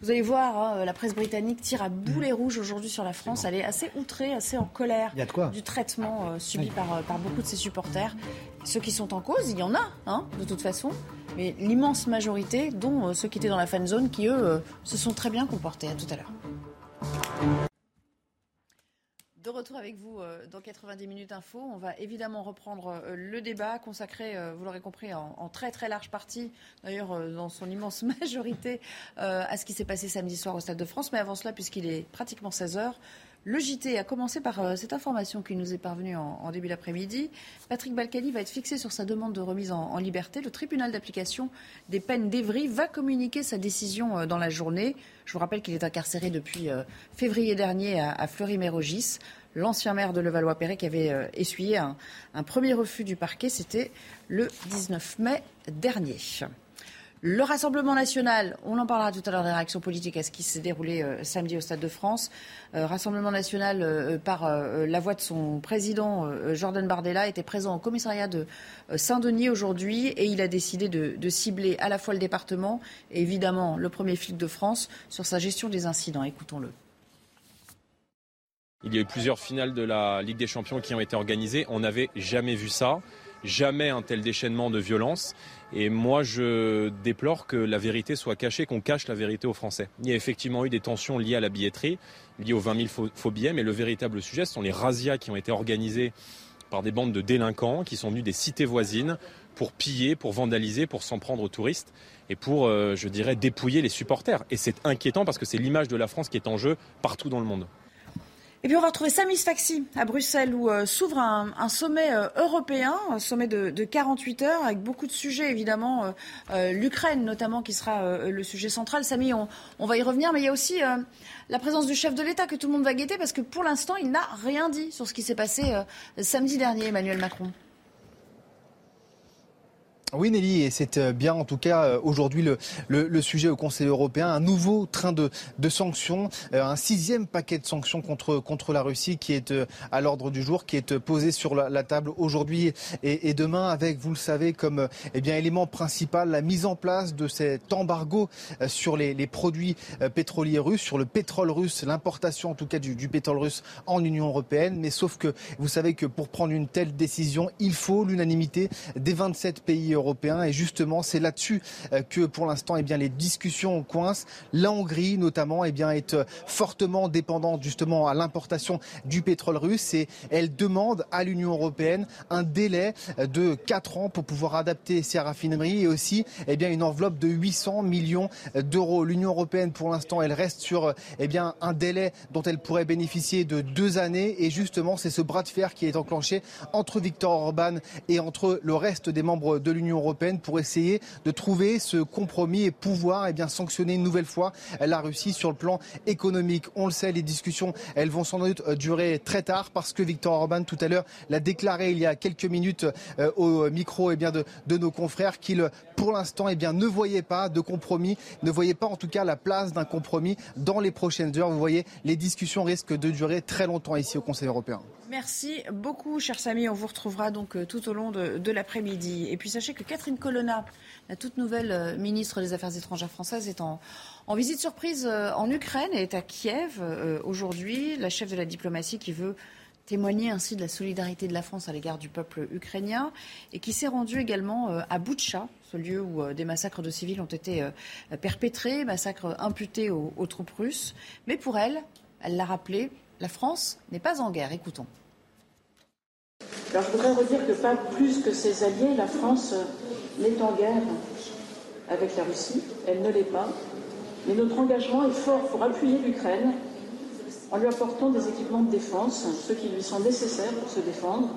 vous allez voir, hein, la presse britannique tire à boulet rouge aujourd'hui sur la France. Elle est assez outrée, assez en colère du traitement euh, subi par, euh, par beaucoup de ses supporters. Ceux qui sont en cause, il y en a, hein, de toute façon. Mais l'immense majorité, dont euh, ceux qui étaient dans la fan zone, qui eux se sont très bien comportés. À tout à l'heure. De retour avec vous euh, dans 90 minutes info. On va évidemment reprendre euh, le débat consacré, euh, vous l'aurez compris, en, très très large partie, d'ailleurs dans son immense majorité, à ce qui s'est passé samedi soir au Stade de France. Mais avant cela, puisqu'il est pratiquement 16 heures, le JT a commencé par euh, cette information qui nous est parvenue en, début d'après-midi. Patrick Balkany va être fixé sur sa demande de remise en, liberté. Le tribunal d'application des peines d'Evry va communiquer sa décision euh, dans la journée. Je vous rappelle qu'il est incarcéré depuis euh, février dernier à, Fleury-Mérogis. L'ancien maire de Levallois-Perret qui avait essuyé un, un premier refus du parquet, c'était le 19 mai dernier. Le Rassemblement national, on en parlera tout à l'heure des réactions politiques à ce qui s'est déroulé euh, samedi au Stade de France. Euh, Rassemblement national, euh, par la voix de son président Jordan Bardella, était présent au commissariat de Saint-Denis aujourd'hui et il a décidé de, de, cibler à la fois le département et évidemment le premier flic de France sur sa gestion des incidents. Écoutons-le. Il y a eu plusieurs finales de la Ligue des Champions qui ont été organisées. On n'avait jamais vu ça jamais un tel déchaînement de violence. Et moi, je déplore que la vérité soit cachée, qu'on cache la vérité aux Français. Il y a effectivement eu des tensions liées à la billetterie, liées aux 20 000 faux, billets, mais le véritable sujet, ce sont les razzias qui ont été organisées par des bandes de délinquants qui sont venus des cités voisines pour piller, pour vandaliser, pour s'en prendre aux touristes et pour, euh, je dirais, dépouiller les supporters. Et c'est inquiétant parce que c'est l'image de la France qui est en jeu partout dans le monde. Et puis on va retrouver Samis Faxi à Bruxelles où euh, s'ouvre un, sommet euh, européen, un sommet de, 48 heures avec beaucoup de sujets évidemment, euh, l'Ukraine notamment qui sera le sujet central. Samy, on, va y revenir, mais il y a aussi la présence du chef de l'État que tout le monde va guetter parce que pour l'instant il n'a rien dit sur ce qui s'est passé samedi dernier, Emmanuel Macron. Oui Nelly, et c'est euh, bien en tout cas euh, aujourd'hui le, le, sujet au Conseil européen, un nouveau train de, de sanctions, euh, un sixième paquet de sanctions contre, contre la Russie qui est à l'ordre du jour, qui est posé sur la, table aujourd'hui et, et, demain avec, vous le savez, comme eh bien, élément principal la mise en place de cet embargo sur les, les produits pétroliers russes, sur le pétrole russe, l'importation en tout cas du, du pétrole russe en Union européenne. Mais sauf que vous savez que pour prendre une telle décision, il faut l'unanimité des 27 pays Et justement, c'est là-dessus euh, que pour l'instant, eh bien, les discussions coincent. La Hongrie, notamment, eh bien, est euh, fortement dépendante justement à l'importation du pétrole russe et elle demande à l'Union européenne un délai euh, de 4 ans pour pouvoir adapter ses raffineries et aussi eh bien, une enveloppe de 800 millions d'euros. L'Union européenne, pour l'instant, elle reste sur bien, un délai dont elle pourrait bénéficier de deux années. Et justement, c'est ce bras de fer qui est enclenché entre Viktor Orban et entre le reste des membres de l'Union européenne pour essayer de trouver ce compromis et pouvoir eh bien, sanctionner une nouvelle fois la Russie sur le plan économique. On le sait, les discussions, elles vont sans doute durer très tard parce que Viktor Orban, tout à l'heure, l'a déclaré il y a quelques minutes euh, au micro eh bien, de, nos confrères qu'il, pour l'instant, eh bien, ne voyait pas de compromis, ne voyait pas en tout cas la place d'un compromis dans les prochaines heures. Vous voyez, les discussions risquent de durer très longtemps ici au Conseil européen. Merci beaucoup, cher Samy. On vous retrouvera donc euh, tout au long de, de l'après-midi. Et puis sachez que Catherine Colonna, la toute nouvelle euh, ministre des Affaires étrangères française, est en, visite surprise euh, en Ukraine et est à Kiev aujourd'hui. La chef de la diplomatie qui veut témoigner ainsi de la solidarité de la France à l'égard du peuple ukrainien et qui s'est rendue également à Boutcha, ce lieu où des massacres de civils ont été perpétrés, massacres imputés aux troupes russes. Mais pour elle, elle l'a rappelé, la France n'est pas en guerre. Écoutons. Alors je voudrais redire que pas plus que ses alliés, la France n'est en guerre avec la Russie, elle ne l'est pas, mais notre engagement est fort pour appuyer l'Ukraine en lui apportant des équipements de défense, ceux qui lui sont nécessaires pour se défendre.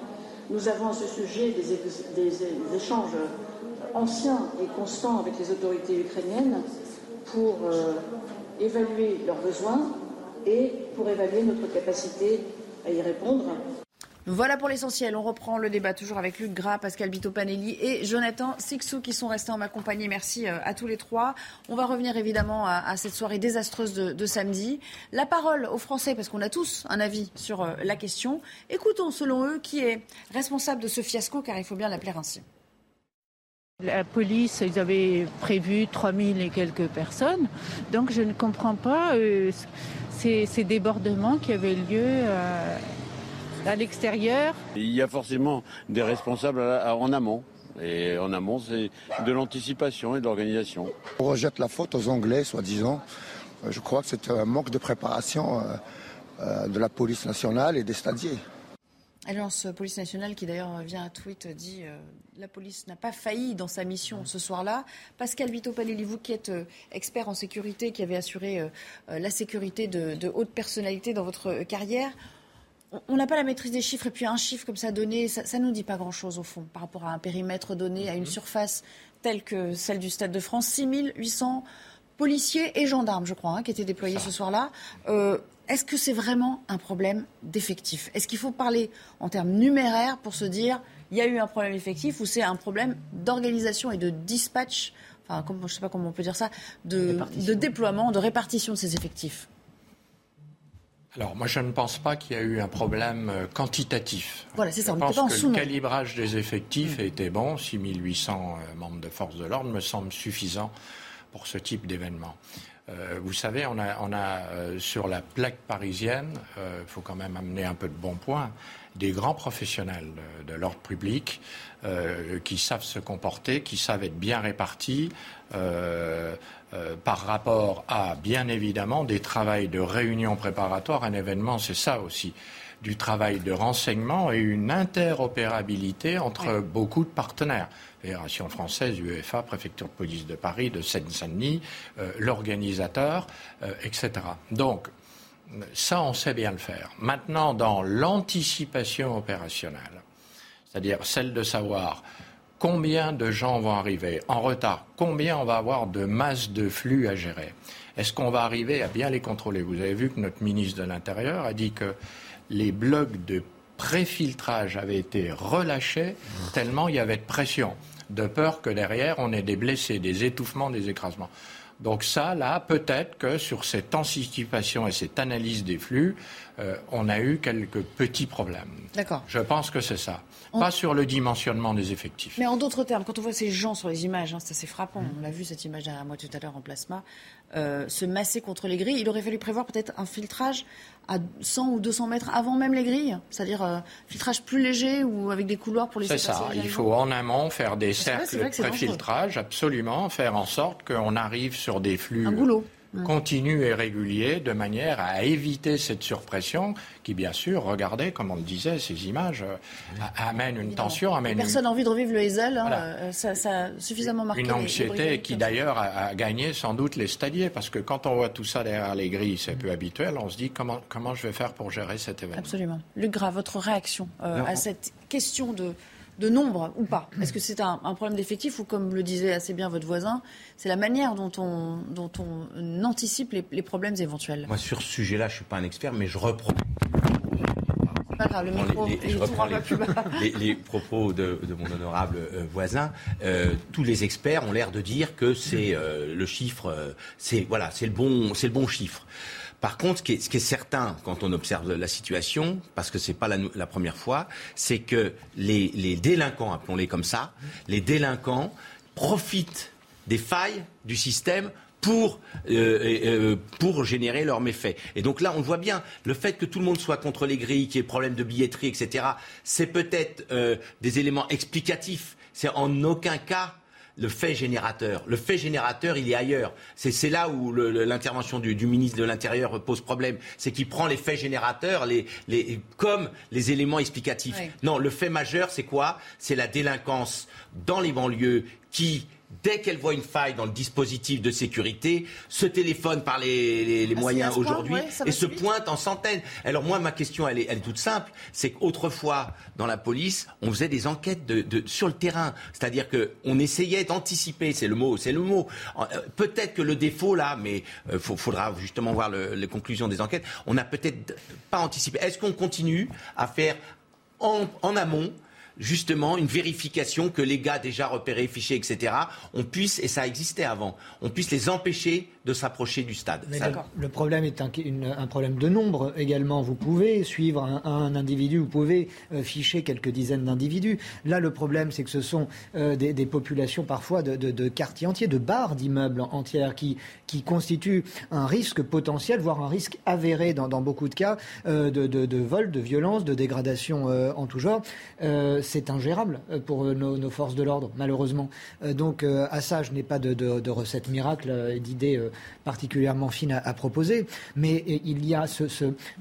Nous avons à ce sujet des, des échanges anciens et constants avec les autorités ukrainiennes pour euh, évaluer leurs besoins et pour évaluer notre capacité à y répondre. Voilà pour l'essentiel. On reprend le débat toujours avec Luc Gras, Pascal Bito-Panelli et Jonathan Sixou qui sont restés en ma compagnie. Merci euh, à tous les trois. On va revenir évidemment à, cette soirée désastreuse de, samedi. La parole aux Français, parce qu'on a tous un avis sur euh, la question. Écoutons selon eux qui est responsable de ce fiasco, car il faut bien l'appeler ainsi. La police, ils avaient prévu 3000 et quelques personnes. Donc je ne comprends pas euh, ces, débordements qui avaient lieu à l'extérieur. Il y a forcément des responsables en amont. Et en amont, c'est de l'anticipation et de l'organisation. On rejette la faute aux Anglais, soi-disant. Euh, je crois que c'est un manque de préparation euh, euh, de la police nationale et des stadiers. Alliance Police Nationale qui d'ailleurs vient à tweet dit la police n'a pas failli dans sa mission ce soir-là. Pascal Vito Palelli, vous qui êtes expert en sécurité, qui avez assuré la sécurité de, de hautes personnalités dans votre carrière, on n'a pas la maîtrise des chiffres et puis un chiffre comme ça donné, ça ne nous dit pas grand-chose au fond par rapport à un périmètre donné, à une mhm. surface telle que celle du Stade de France. 6800 policiers et gendarmes, je crois, hein, qui étaient déployés ce soir-là. Euh, est-ce que c'est vraiment un problème d'effectif? Est-ce qu'il faut parler en termes numéraires pour se dire il y a eu un problème effectif ou c'est un problème d'organisation et de dispatch, enfin, je ne sais pas comment on peut dire ça, de déploiement, de répartition de ces effectifs? Alors, moi, je ne pense pas qu'il y a eu un problème euh, quantitatif. Voilà, c'est ça. Je pense que le calibrage des effectifs mm. était bon. 6800 euh, membres de force de l'ordre me semble suffisant pour ce type d'événement. Euh, vous savez, on a, on a sur la plaque parisienne, il faut quand même amener un peu de bons points, des grands professionnels de, l'ordre public qui savent se comporter, qui savent être bien répartis. Euh, par rapport à, bien évidemment, des travails de réunion préparatoire. Un événement, c'est ça aussi du travail de renseignement et une interopérabilité entre beaucoup de partenaires. Fédération française, UEFA, Préfecture de police de Paris, de Seine-Saint-Denis, euh, l'organisateur, euh, etc. Donc, ça, on sait bien le faire. Maintenant, dans l'anticipation opérationnelle, c'est-à-dire celle de savoir combien de gens vont arriver en retard, combien on va avoir de masse de flux à gérer. Est-ce qu'on va arriver à bien les contrôler? Vous avez vu que notre ministre de l'Intérieur a dit que les blocs de préfiltrage avaient été relâchés tellement il y avait de pression. de peur que derrière on ait des blessés, des étouffements, des écrasements. Donc ça, là, peut-être que sur cette anticipation et cette analyse des flux, euh, on a eu quelques petits problèmes. D'accord. Je pense que c'est ça. Pas sur le dimensionnement des effectifs. Mais en d'autres termes, quand on voit ces gens sur les images, hein, c'est assez frappant. Mmh. On l'a vu cette image derrière moi tout à l'heure en plasma, euh, se masser contre les grilles. Il aurait fallu prévoir peut-être un filtrage à 100 ou 200 mètres avant même les grilles, c'est-à-dire euh, filtrage plus léger ou avec des couloirs pour les C'est ça. Il faut en amont faire des cercles de préfiltrage, absolument, faire en sorte qu'on arrive sur des flux Un goulot. Ouais. continus et réguliers de manière à éviter cette surpression qui, bien sûr, regardez, comme on le disait, ces images euh, amènent une tension, amènent une- Personne n'a envie de revivre le Hazel. hein, Voilà. euh, ça, ça a suffisamment marqué une les anxiété qui ça. d'ailleurs a, a gagné sans doute les stadiers parce que quand on voit tout ça derrière les grilles, c'est peu habituel, on se dit comment, comment je vais faire pour gérer cet événement. Absolument. Luc Gras, votre réaction euh, Non. à cette question de, de nombre ou pas. Est-ce que c'est un, un problème d'effectif ou, comme le disait assez bien votre voisin, c'est la manière dont on, dont on anticipe les, les problèmes éventuels? Moi, sur ce sujet-là, je ne suis pas un expert, mais je reprends. Pas grave, le micro, je les propos de, de mon honorable euh, voisin. Euh, tous les experts ont l'air de dire que c'est euh, le chiffre, euh, c'est voilà, c'est le bon, c'est le bon chiffre. Par contre, ce qui, est, ce certain quand on observe la situation, parce que c'est pas la, première fois, c'est que les, délinquants, appelons-les comme ça, les délinquants profitent des failles du système pour, euh, euh, générer leurs méfaits. Et donc là, on voit bien, le fait que tout le monde soit contre les grilles, qu'il y ait problème de billetterie, etc., c'est peut-être euh, des éléments explicatifs. C'est en aucun cas le fait générateur. Le fait générateur, il est ailleurs. C'est là où l'intervention du, du ministre de l'Intérieur pose problème. C'est qu'il prend les faits générateurs les, les, comme les éléments explicatifs. Oui. Non, le fait majeur, c'est quoi? C'est la délinquance dans les banlieues qui, dès qu'elle voit une faille dans le dispositif de sécurité, se téléphone par les, les- les Ah, moyens aujourd'hui ouais, et se vite pointe en centaines. Alors moi, ma question, elle est, elle est toute simple. C'est qu'autrefois, dans la police, on faisait des enquêtes de, de- sur le terrain. C'est-à-dire qu'on essayait d'anticiper, c'est le mot, c'est le mot. Euh, Peut-être que le défaut, là, mais il faudra justement voir le- les conclusions des enquêtes, on n'a peut-être pas anticipé. Est-ce qu'on continue à faire en, en amont justement une vérification que les gars déjà repérés, fichés, etc., on puisse, et ça existait avant, on puisse les empêcher de s'approcher du stade. Ça- le, problème est un, une- un problème de nombre également. Vous pouvez suivre un, un individu, vous pouvez euh, ficher quelques dizaines d'individus. Là, le problème, c'est que ce sont euh, des, des populations parfois de, de- de quartiers entiers, de barres d'immeubles entières qui, qui constituent un risque potentiel, voire un risque avéré dans, dans beaucoup de cas euh, de, de, de vol, de violence, de dégradation en tout genre. Euh, c'est ingérable euh, pour nos, nos forces de l'ordre, malheureusement. Euh, donc, euh, à ça, je n'ai pas de, de, de recette miracle euh, euh, particulièrement fines à, proposer. Mais euh, il y a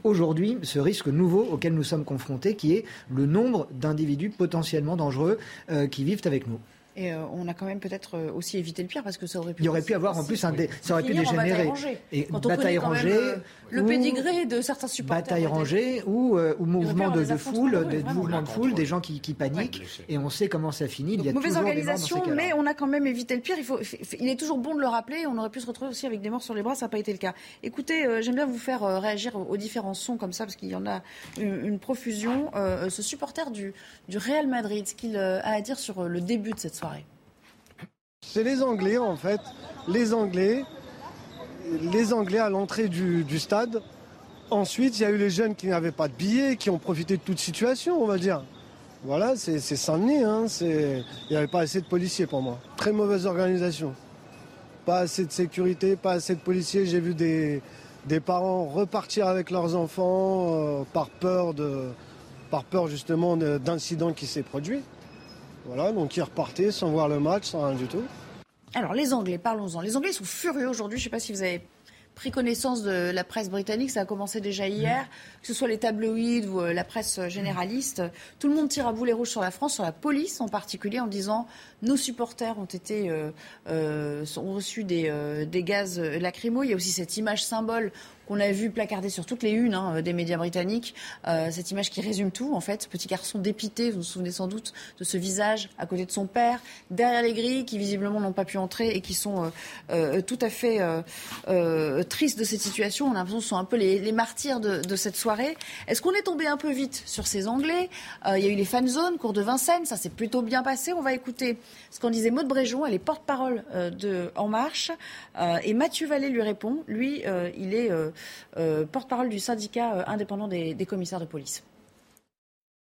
aujourd'hui ce risque nouveau auquel nous sommes confrontés, qui est le nombre d'individus potentiellement dangereux euh, qui vivent avec nous. Et euh, on a quand même peut-être euh, aussi évité le pire parce que ça aurait pu. Il y aurait pu avoir en plus un dé- ça aurait pu finir dégénérer. rangée. Et Quand on bataille connaît quand même, rangée euh, le ou- pédigré de certains supporters. Bataille rangée ou, euh, ou mouvement de, foule, des mouvements de foule, des gens qui, qui paniquent, et on sait comment ça finit. Il y a Mauvaise toujours des morts dans ces organisation, mais on a quand même évité le pire. Il, faut, il est toujours bon de le rappeler. On aurait pu se retrouver aussi avec des morts sur les bras, ça n'a pas été le cas. Écoutez, euh, j'aime bien vous faire euh, réagir aux, différents sons comme ça, parce qu'il y en a une, une profusion. Euh, ce supporter du, du Real Madrid, ce qu'il euh, a à dire sur le début de cette C'est les Anglais en fait, les Anglais, les Anglais à l'entrée du, stade. Ensuite, il y a eu les jeunes qui n'avaient pas de billets, qui ont profité de toute situation, on va dire. Voilà, c'est Saint-Denis, hein, il n'y avait pas assez de policiers pour moi. Très mauvaise organisation. Pas assez de sécurité, pas assez de policiers. J'ai vu des, parents repartir avec leurs enfants euh, par peur par peur justement de- d'incidents qui s'est produit. Voilà, donc ils repartaient sans voir le match, sans rien du tout. Alors, les Anglais, parlons-en. Les Anglais sont furieux aujourd'hui. Je ne sais pas si vous avez pris connaissance de la presse britannique. Ça a commencé déjà hier. Que ce soit les tabloïds ou euh, la presse généraliste. Tout le monde tire à boulet rouge sur la France, sur la police en particulier, en disant nos supporters ont été euh, euh, ont reçu des, des gaz lacrymaux. Il y a aussi cette image symbole qu'on a vu placardé sur toutes les unes hein, des médias britanniques. Euh, cette image qui résume tout, en fait. Petit garçon dépité, vous vous souvenez sans doute de ce visage à côté de son père, derrière les grilles, qui visiblement n'ont pas pu entrer et qui sont euh, euh, tout à fait tristes de cette situation. On a l'impression que ce sont un peu les, martyrs de, cette soirée. Est-ce qu'on est tombé un peu vite sur ces Anglais? Il y a eu les fan zones, cours de Vincennes, ça s'est plutôt bien passé. On va écouter ce qu'en disait Maud Bréjon, elle est porte-parole de En Marche. et Mathieu Vallée lui répond. Lui, il est porte-parole du syndicat indépendant des commissaires de police.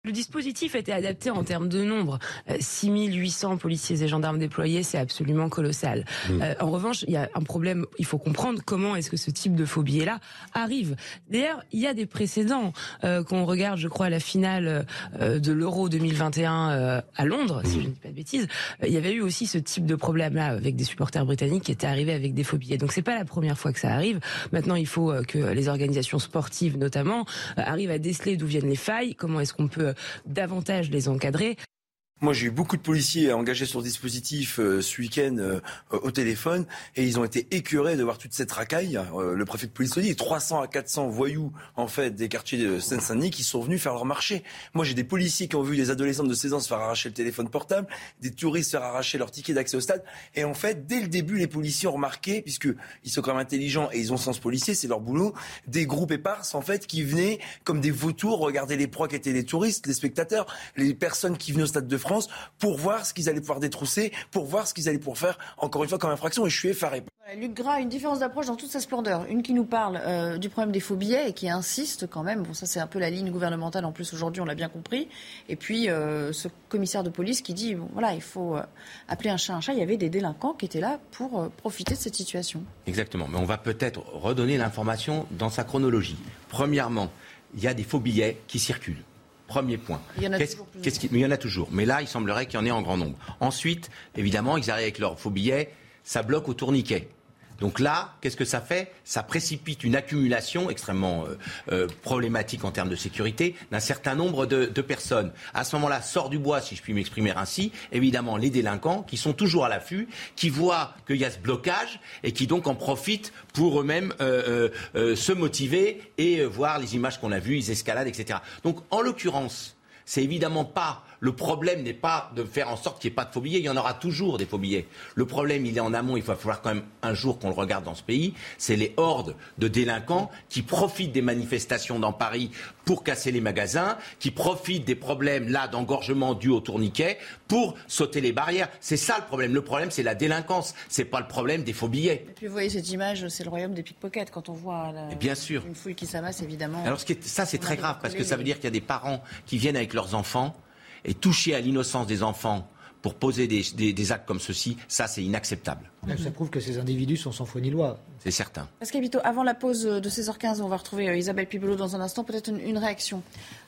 Le dispositif était adapté en termes de nombre. 6800 euh, policiers et gendarmes déployés, c'est absolument colossal. Mmh. Euh, en revanche, il y a un problème, il faut comprendre comment est-ce que ce type de phobie là arrive. D'ailleurs, il y a des précédents. Euh, Qu'on regarde, je crois, la finale euh, de l'Euro 2021 à Londres, si je ne dis pas de bêtises, il y avait eu aussi ce type de problème-là avec des supporters britanniques qui étaient arrivés avec des phobies. Et donc, c'est pas la première fois que ça arrive. Maintenant, il faut que les organisations sportives, notamment, arrivent à déceler d'où viennent les failles, comment est-ce qu'on peut davantage les encadrer. Moi, j'ai eu beaucoup de policiers engagés sur ce dispositif euh, ce week-end euh, au téléphone et ils ont été écœurés de voir toute cette racaille. Euh, le préfet de police le dit 300 à 400 voyous en fait des quartiers de Seine-Saint-Denis qui sont venus faire leur marché. Moi, j'ai des policiers qui ont vu des adolescents de 16 ans se faire arracher le téléphone portable, des touristes se faire arracher leur ticket d'accès au stade. Et en fait, dès le début, les policiers ont remarqué, puisque ils sont quand même intelligents et ils ont sens policier, c'est leur boulot, des groupes éparses en fait qui venaient comme des vautours regarder les proies qui étaient les touristes, les spectateurs, les personnes qui venaient au stade de France pour voir ce qu'ils allaient pouvoir détrousser, pour voir ce qu'ils allaient pouvoir faire, encore une fois, comme infraction. Et je suis effaré. Luc Gras, une différence d'approche dans toute sa splendeur. Une qui nous parle euh, du problème des faux billets et qui insiste quand même. Bon, ça, c'est un peu la ligne gouvernementale en plus aujourd'hui, on l'a bien compris. Et puis, euh, ce commissaire de police qui dit bon, voilà, il faut euh, appeler un chat un chat. Il y avait des délinquants qui étaient là pour profiter de cette situation. Exactement. Mais on va peut-être redonner l'information dans sa chronologie. Premièrement, il y a des faux billets qui circulent. Premier point. Il y en a toujours Mais il y en a toujours. Mais là, il semblerait qu'il y en ait en grand nombre. Ensuite, évidemment, ils arrivent avec leurs faux billets, ça bloque au tourniquet. Donc là, qu'est-ce que ça fait? Ça précipite une accumulation extrêmement euh, euh, problématique en termes de sécurité d'un certain nombre de, personnes. À ce moment-là, sort du bois, si je puis m'exprimer ainsi, évidemment les délinquants qui sont toujours à l'affût, qui voient qu'il y a ce blocage et qui donc en profitent pour eux-mêmes euh, se motiver et voir les images qu'on a vues, ils escaladent, etc. Donc en l'occurrence, c'est évidemment pas le problème n'est pas de faire en sorte qu'il n'y ait pas de faux billets. Il y en aura toujours des faux billets. Le problème, il est en amont. Il va falloir quand même un jour qu'on le regarde dans ce pays. C'est les hordes de délinquants qui profitent des manifestations dans Paris pour casser les magasins, qui profitent des problèmes là d'engorgement dû au tourniquet pour sauter les barrières. C'est ça le problème. Le problème, c'est la délinquance. C'est pas le problème des faux billets. Et puis vous voyez cette image, c'est le royaume des pickpockets quand on voit bien sûr. une foule qui s'amasse évidemment. Alors ça, c'est très grave parce que ça veut dire qu'il y a des parents qui viennent avec leurs enfants et toucher à l'innocence des enfants pour poser des, actes comme ceci, ça c'est inacceptable. Ça prouve que ces individus sont sans foi ni loi. C'est certain. Parce qu'habituellement, avant la pause de 16h15, on va retrouver euh, Isabelle Pibelot dans un instant. Peut-être une, réaction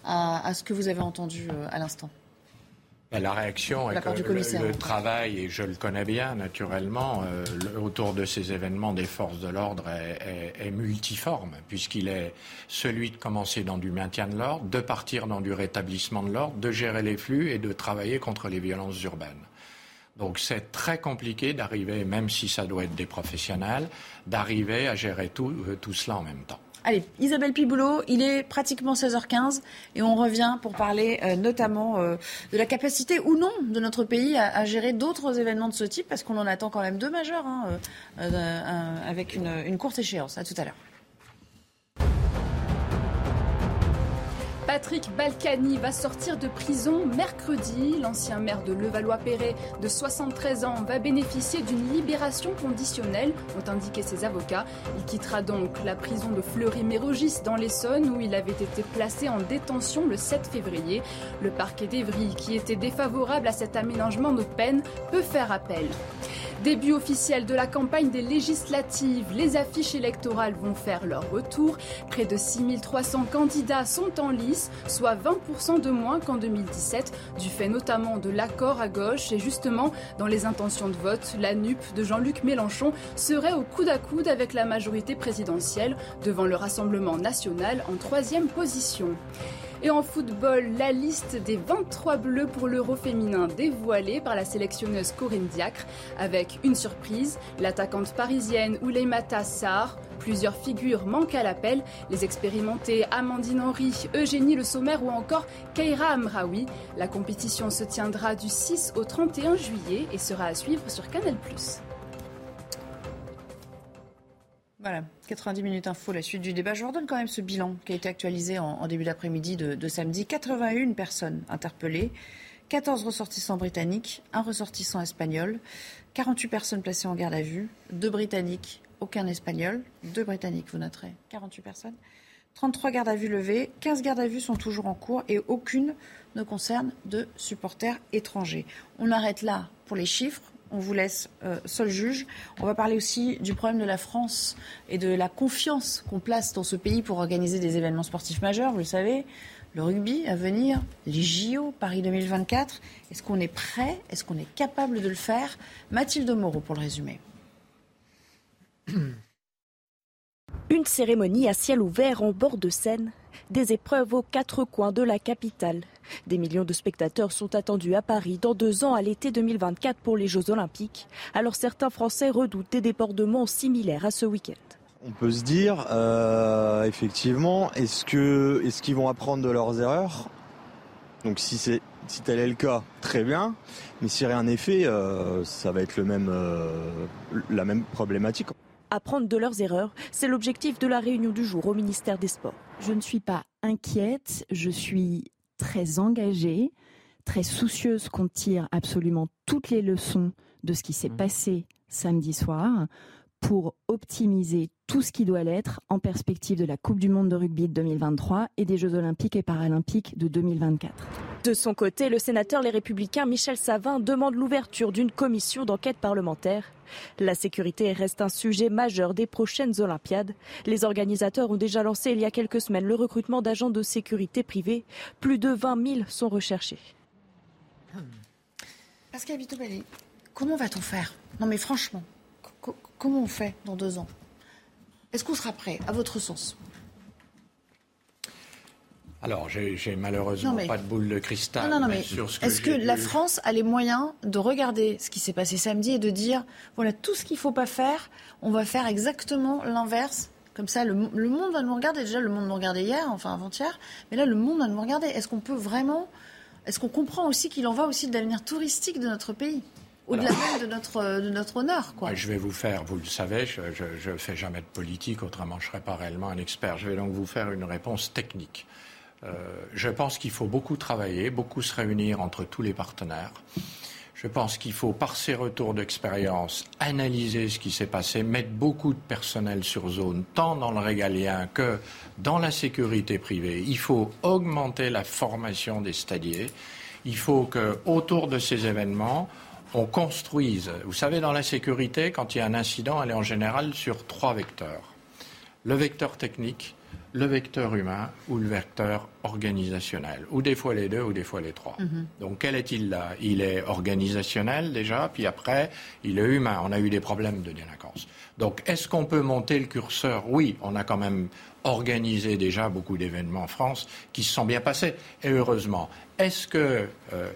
à, ce que vous avez entendu euh, à l'instant. Ben, la réaction est que le, travail, et je le connais bien naturellement, euh, autour de ces événements des forces de l'ordre est, multiforme, puisqu'il est celui de commencer dans du maintien de l'ordre, de partir dans du rétablissement de l'ordre, de gérer les flux et de travailler contre les violences urbaines. Donc c'est très compliqué d'arriver, même si ça doit être des professionnels, d'arriver à gérer tout, euh, tout cela en même temps. Allez, Isabelle Piboulot, il est pratiquement 16h15 et on revient pour parler euh, notamment euh, de la capacité ou non de notre pays à, gérer d'autres événements de ce type parce qu'on en attend quand même deux majeurs hein, euh, avec une, une courte échéance. À tout à l'heure. Patrick Balkany va sortir de prison mercredi. L'ancien maire de Levallois-Perret de 73 ans va bénéficier d'une libération conditionnelle, ont indiqué ses avocats. Il quittera donc la prison de Fleury-Mérogis dans l'Essonne où il avait été placé en détention le 7 février. Le parquet d'Evry, qui était défavorable à cet aménagement de peine, peut faire appel. Début officiel de la campagne des législatives, les affiches électorales vont faire leur retour. Près de 6300 candidats sont en lice, soit 20% de moins qu'en 2017, du fait notamment de l'accord à gauche. Et justement, dans les intentions de vote, la NUP de Jean-Luc Mélenchon serait au coude à coude avec la majorité présidentielle devant le Rassemblement national en troisième position. Et en football, la liste des 23 bleus pour l'Euro féminin dévoilée par la sélectionneuse Corinne Diacre, avec une surprise, l'attaquante parisienne Ouleimata Sarr. Plusieurs figures manquent à l'appel, les expérimentés Amandine Henry, Eugénie Le Sommer ou encore Keira Amraoui. La compétition se tiendra du 6 au 31 juillet et sera à suivre sur Canal+. Voilà, 90 minutes info, la suite du débat. Je vous redonne quand même ce bilan qui a été actualisé en, début d'après-midi de, de, samedi. 81 personnes interpellées, 14 ressortissants britanniques, un ressortissant espagnol, 48 personnes placées en garde à vue, deux britanniques, aucun espagnol, deux britanniques, vous noterez, 48 personnes. 33 gardes à vue levées, 15 gardes à vue sont toujours en cours et aucune ne concerne de supporters étrangers. On arrête là pour les chiffres on vous laisse euh, seul juge. On va parler aussi du problème de la France et de la confiance qu'on place dans ce pays pour organiser des événements sportifs majeurs, vous le savez. Le rugby à venir, les JO, Paris 2024. Est-ce qu'on est prêt? Est-ce qu'on est capable de le faire? Mathilde Moreau pour le résumer. Une cérémonie à ciel ouvert en bord de Seine, des épreuves aux quatre coins de la capitale. Des millions de spectateurs sont attendus à Paris dans deux ans à l'été 2024 pour les Jeux Olympiques. Alors certains Français redoutent des débordements similaires à ce week-end. On peut se dire, euh, effectivement, est-ce que est-ce qu'ils vont apprendre de leurs erreurs? Donc si c'est si tel est le cas, très bien. Mais si rien n'est fait, euh, ça va être le même euh, la même problématique. Apprendre de leurs erreurs, c'est l'objectif de la réunion du jour au ministère des Sports. Je ne suis pas inquiète, je suis très engagée, très soucieuse qu'on tire absolument toutes les leçons de ce qui s'est passé samedi soir pour optimiser tout ce qui doit l'être en perspective de la Coupe du Monde de rugby de 2023 et des Jeux Olympiques et Paralympiques de 2024. De son côté, le sénateur Les Républicains Michel Savin demande l'ouverture d'une commission d'enquête parlementaire. La sécurité reste un sujet majeur des prochaines Olympiades. Les organisateurs ont déjà lancé il y a quelques semaines le recrutement d'agents de sécurité privés. Plus de 20 000 sont recherchés. Pascal Bitobelli, comment va-t-on faire? Non mais franchement, comment on fait dans deux ans? Est-ce qu'on sera prêt, à votre sens? Alors, j'ai malheureusement mais... pas de boule de cristal. Non, non, mais, mais est-ce que, la France a les moyens de regarder ce qui s'est passé samedi et de dire voilà tout ce qu'il ne faut pas faire, on va faire exactement l'inverse? Comme ça, le, le, monde va nous regarder. Déjà, le monde nous regardait hier, enfin avant-hier, mais là, le monde va nous regarder. Est-ce qu'on peut vraiment. Est-ce qu'on comprend aussi qu'il en va aussi de l'avenir touristique de notre pays? Au-delà même de notre, de notre honneur. Quoi. Je vais vous faire, vous le savez, je ne fais jamais de politique, autrement je ne serais pas réellement un expert. Je vais donc vous faire une réponse technique. Euh, je pense qu'il faut beaucoup travailler, beaucoup se réunir entre tous les partenaires. Je pense qu'il faut, par ces retours d'expérience, analyser ce qui s'est passé, mettre beaucoup de personnel sur zone, tant dans le régalien que dans la sécurité privée. Il faut augmenter la formation des stadiers. Il faut que, autour de ces événements, on construise. Vous savez, dans la sécurité, quand il y a un incident, elle est en général sur trois vecteurs. Le vecteur technique, le vecteur humain ou le vecteur organisationnel, ou des fois les deux, ou des fois les trois. Mm-hmm. Donc quel est-il là? Il est organisationnel déjà, puis après, il est humain. On a eu des problèmes de délinquance. Donc est-ce qu'on peut monter le curseur? Oui, on a quand même organisé déjà beaucoup d'événements en France qui se sont bien passés, et heureusement. Est-ce que... Euh,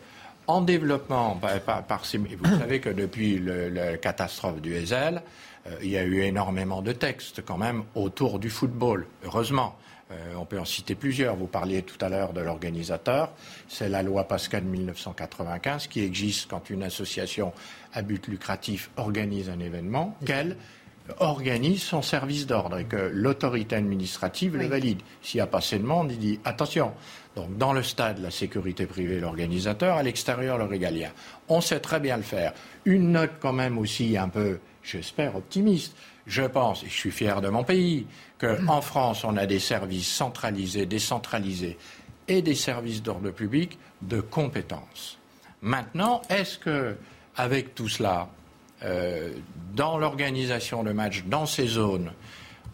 en développement, par, par, vous savez que depuis le, la catastrophe du Ezel, euh, il y a eu énormément de textes quand même autour du football, heureusement. Euh, on peut en citer plusieurs. Vous parliez tout à l'heure de l'organisateur. C'est la loi Pascal 1995 qui existe quand une association à but lucratif organise un événement, qu'elle organise son service d'ordre et que l'autorité administrative le valide. S'il n'y a pas assez de monde, il dit attention. Donc dans le stade, la sécurité privée, l'organisateur, à l'extérieur, le régalien. On sait très bien le faire. Une note quand même aussi un peu j'espère, optimiste. Je pense, et je suis fier de mon pays, qu'en France, on a des services centralisés, décentralisés et des services d'ordre public de compétences. Maintenant, est-ce que, avec tout cela, euh, dans l'organisation de matchs, dans ces zones,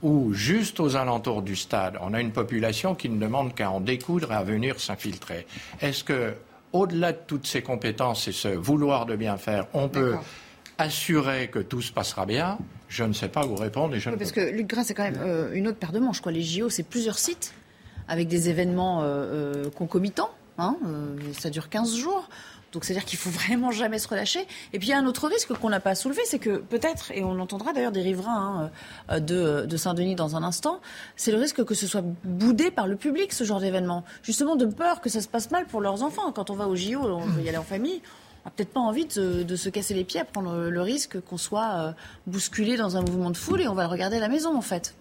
ou juste aux alentours du stade, on a une population qui ne demande qu'à en découdre et à venir s'infiltrer. Est-ce que, au-delà de toutes ces compétences et ce vouloir de bien faire, on peut assurer que tout se passera bien, je ne sais pas vous répondre. Et je parce que Luc Gras, c'est quand même euh, une autre paire de manches. Quoi. Les JO, c'est plusieurs sites avec des événements euh, euh, concomitants. Hein, euh, ça dure 15 jours. Donc c'est-à-dire qu'il faut vraiment jamais se relâcher. Et puis il y a un autre risque qu'on n'a pas soulevé, c'est que peut-être, et on entendra d'ailleurs des riverains hein, de, de Saint-Denis dans un instant, c'est le risque que ce soit boudé par le public ce genre d'événement. Justement de peur que ça se passe mal pour leurs enfants. Quand on va au JO, on veut y aller en famille. On n'a peut-être pas envie de, de, se casser les pieds à prendre le risque qu'on soit euh, bousculé dans un mouvement de foule et on va le regarder à la maison en fait.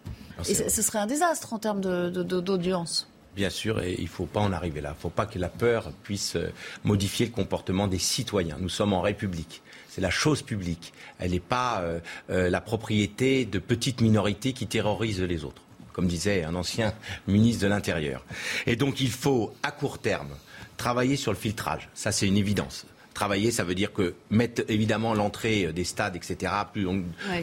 Et ce serait un désastre en termes d'audience. Bien sûr, il ne faut pas en arriver là. Il ne faut pas que la peur puisse euh, modifier le comportement des citoyens. Nous sommes en République. C'est la chose publique. Elle n'est pas euh, euh, la propriété de petites minorités qui terrorisent les autres, comme disait un ancien ministre de l'Intérieur. Et donc il faut, à court terme, travailler sur le filtrage. Ça, c'est une évidence. Travailler, ça veut dire que mettre évidemment l'entrée des stades, etc. Plus,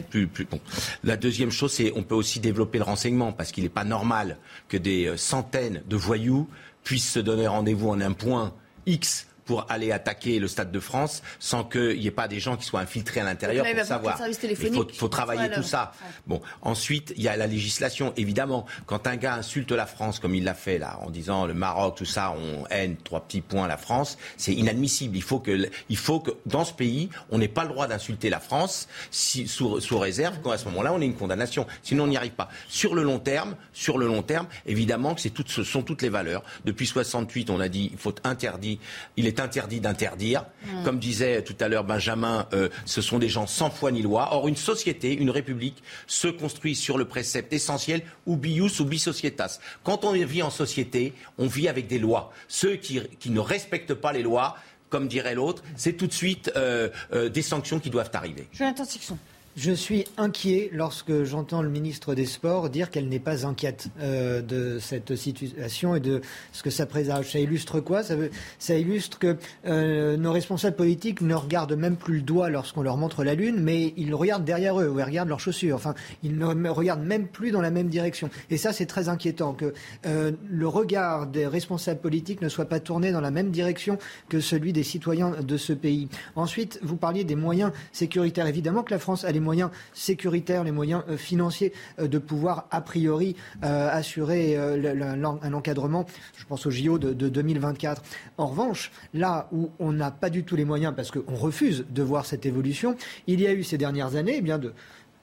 plus, plus bon. La deuxième chose, c'est on peut aussi développer le renseignement parce qu'il n'est pas normal que des centaines de voyous puissent se donner rendez-vous en un point X pour aller attaquer le Stade de France sans qu'il n'y ait pas des gens qui soient infiltrés à l'intérieur pour savoir. Il faut, faut travailler tout ça. Bon, ensuite, il y a la législation. Évidemment, quand un gars insulte la France comme il l'a fait là, en disant le Maroc, tout ça, on haine trois petits points la France, c'est inadmissible. Il faut que, il faut que dans ce pays, on n'ait pas le droit d'insulter la France si, sous, sous réserve qu'à ce moment-là, on ait une condamnation. Sinon, on n'y arrive pas. Sur le long terme, sur le long terme, évidemment que toutes, ce sont toutes les valeurs. Depuis 68, on a dit il faut interdire, il est interdit d'interdire. Mmh. Comme disait tout à l'heure Benjamin, euh, ce sont des gens sans foi ni loi. Or, une société, une république, se construit sur le précepte essentiel ubius ubi societas. Quand on vit en société, on vit avec des lois. Ceux qui, qui ne respectent pas les lois, comme dirait l'autre, c'est tout de suite euh, euh, des sanctions qui doivent arriver. Jonathan Sixon. Je suis inquiet lorsque j'entends le ministre des Sports dire qu'elle n'est pas inquiète euh, de cette situation et de ce que ça présage. Ça illustre quoi? Ça, illustre que euh, nos responsables politiques ne regardent même plus le doigt lorsqu'on leur montre la Lune, mais ils regardent derrière eux ou ils regardent leurs chaussures. Enfin, ils ne regardent même plus dans la même direction. Et ça, c'est très inquiétant que euh, le regard des responsables politiques ne soit pas tourné dans la même direction que celui des citoyens de ce pays. Ensuite, vous parliez des moyens sécuritaires. Évidemment que la France a les moyens sécuritaires, les moyens euh, financiers euh, de pouvoir a priori euh, assurer un encadrement, je pense au JO de, 2024. En revanche, là où on n'a pas du tout les moyens, parce qu'on refuse de voir cette évolution, il y a eu ces dernières années eh bien de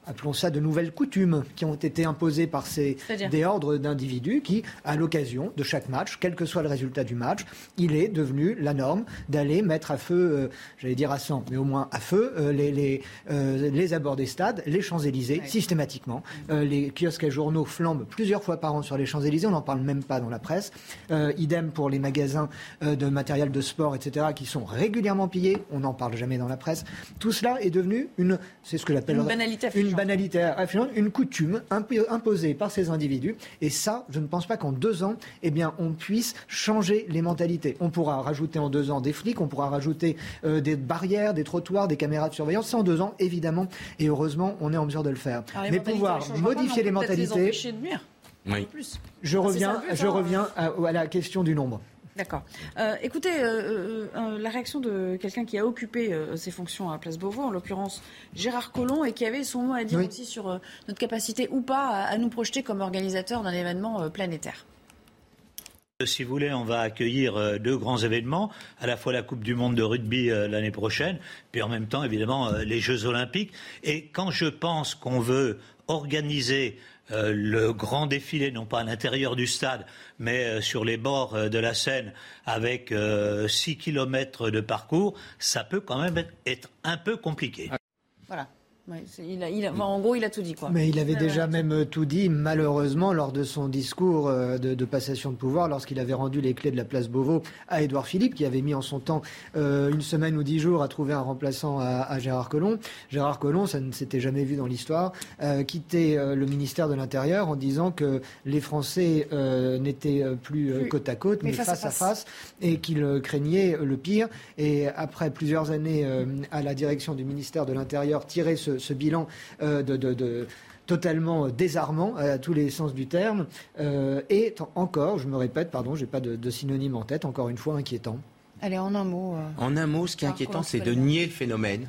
appelons ça de nouvelles coutumes qui ont été imposées par ces des ordres d'individus qui, à l'occasion de chaque match, quel que soit le résultat du match, il est devenu la norme d'aller mettre à feu, euh, j'allais dire à 100, mais au moins à feu, euh, les, les, euh, les, abords des stades, les Champs-Élysées, systématiquement. les kiosques à journaux flambent plusieurs fois par an sur les Champs-Élysées, on n'en parle même pas dans la presse. idem pour les magasins de matériel de sport, etc., qui sont régulièrement pillés, on n'en parle jamais dans la presse. Tout cela est devenu une, c'est ce que j'appelle une banalité banalité, une coutume imposée par ces individus. Et ça, je ne pense pas qu'en deux ans, eh bien, on puisse changer les mentalités. On pourra rajouter en deux ans des flics, on pourra rajouter euh, des barrières, des trottoirs, des caméras de surveillance. Ça, en deux ans, évidemment. Et heureusement, on est en mesure de le faire. Mais pouvoir modifier les mentalités. oui. Je reviens, je reviens à la question du nombre. D'accord. Euh, écoutez, euh, euh, la réaction de quelqu'un qui a occupé ses fonctions à Place Beauvau, en l'occurrence Gérard Collomb, et qui avait son mot à dire aussi sur notre capacité ou pas à, nous projeter comme organisateur d'un événement planétaire. Si vous voulez, on va accueillir deux grands événements, à la fois la Coupe du Monde de rugby l'année prochaine, puis en même temps, évidemment, les Jeux olympiques. Et quand je pense qu'on veut organiser euh, le grand défilé, non pas à l'intérieur du stade, mais euh, sur les bords euh, de la Seine, avec 6 kilomètres de parcours, ça peut quand même être un peu compliqué. Voilà en gros, il a tout dit. Quoi. Mais il avait déjà même euh, tout dit, malheureusement, lors de son discours euh, de, passation de pouvoir, lorsqu'il avait rendu les clés de la place Beauvau à Édouard Philippe, qui avait mis en son temps euh, une semaine ou dix jours à trouver un remplaçant à, Gérard Collomb. Gérard Collomb, ça ne s'était jamais vu dans l'histoire, quittait le ministère de l'Intérieur en disant que les Français n'étaient plus, côte à côte, mais, face, à face, et qu'il craignait le pire. Et après plusieurs années à la direction du ministère de l'Intérieur, tirer ce ce, bilan euh, de, totalement désarmant à tous les sens du terme, euh, et encore, je me répète, pardon, j'ai pas de, synonyme en tête, encore une fois inquiétant. Allez, en un mot. Euh, en un mot, ce qui est inquiétant, c'est de nier le phénomène.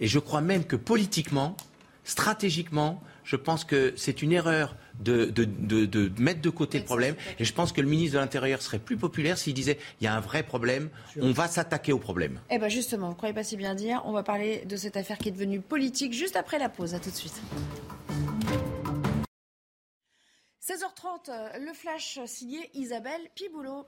Et je crois même que politiquement, stratégiquement, je pense que c'est une erreur de, de, de, de mettre de côté le problème. Et je pense que le ministre de l'Intérieur serait plus populaire s'il disait il y a un vrai problème, on va s'attaquer au problème. Eh bien justement, vous ne croyez pas si bien dire, on va parler de cette affaire qui est devenue politique juste après la pause. À tout de suite. 16h30, le flash signé Isabelle Piboulot.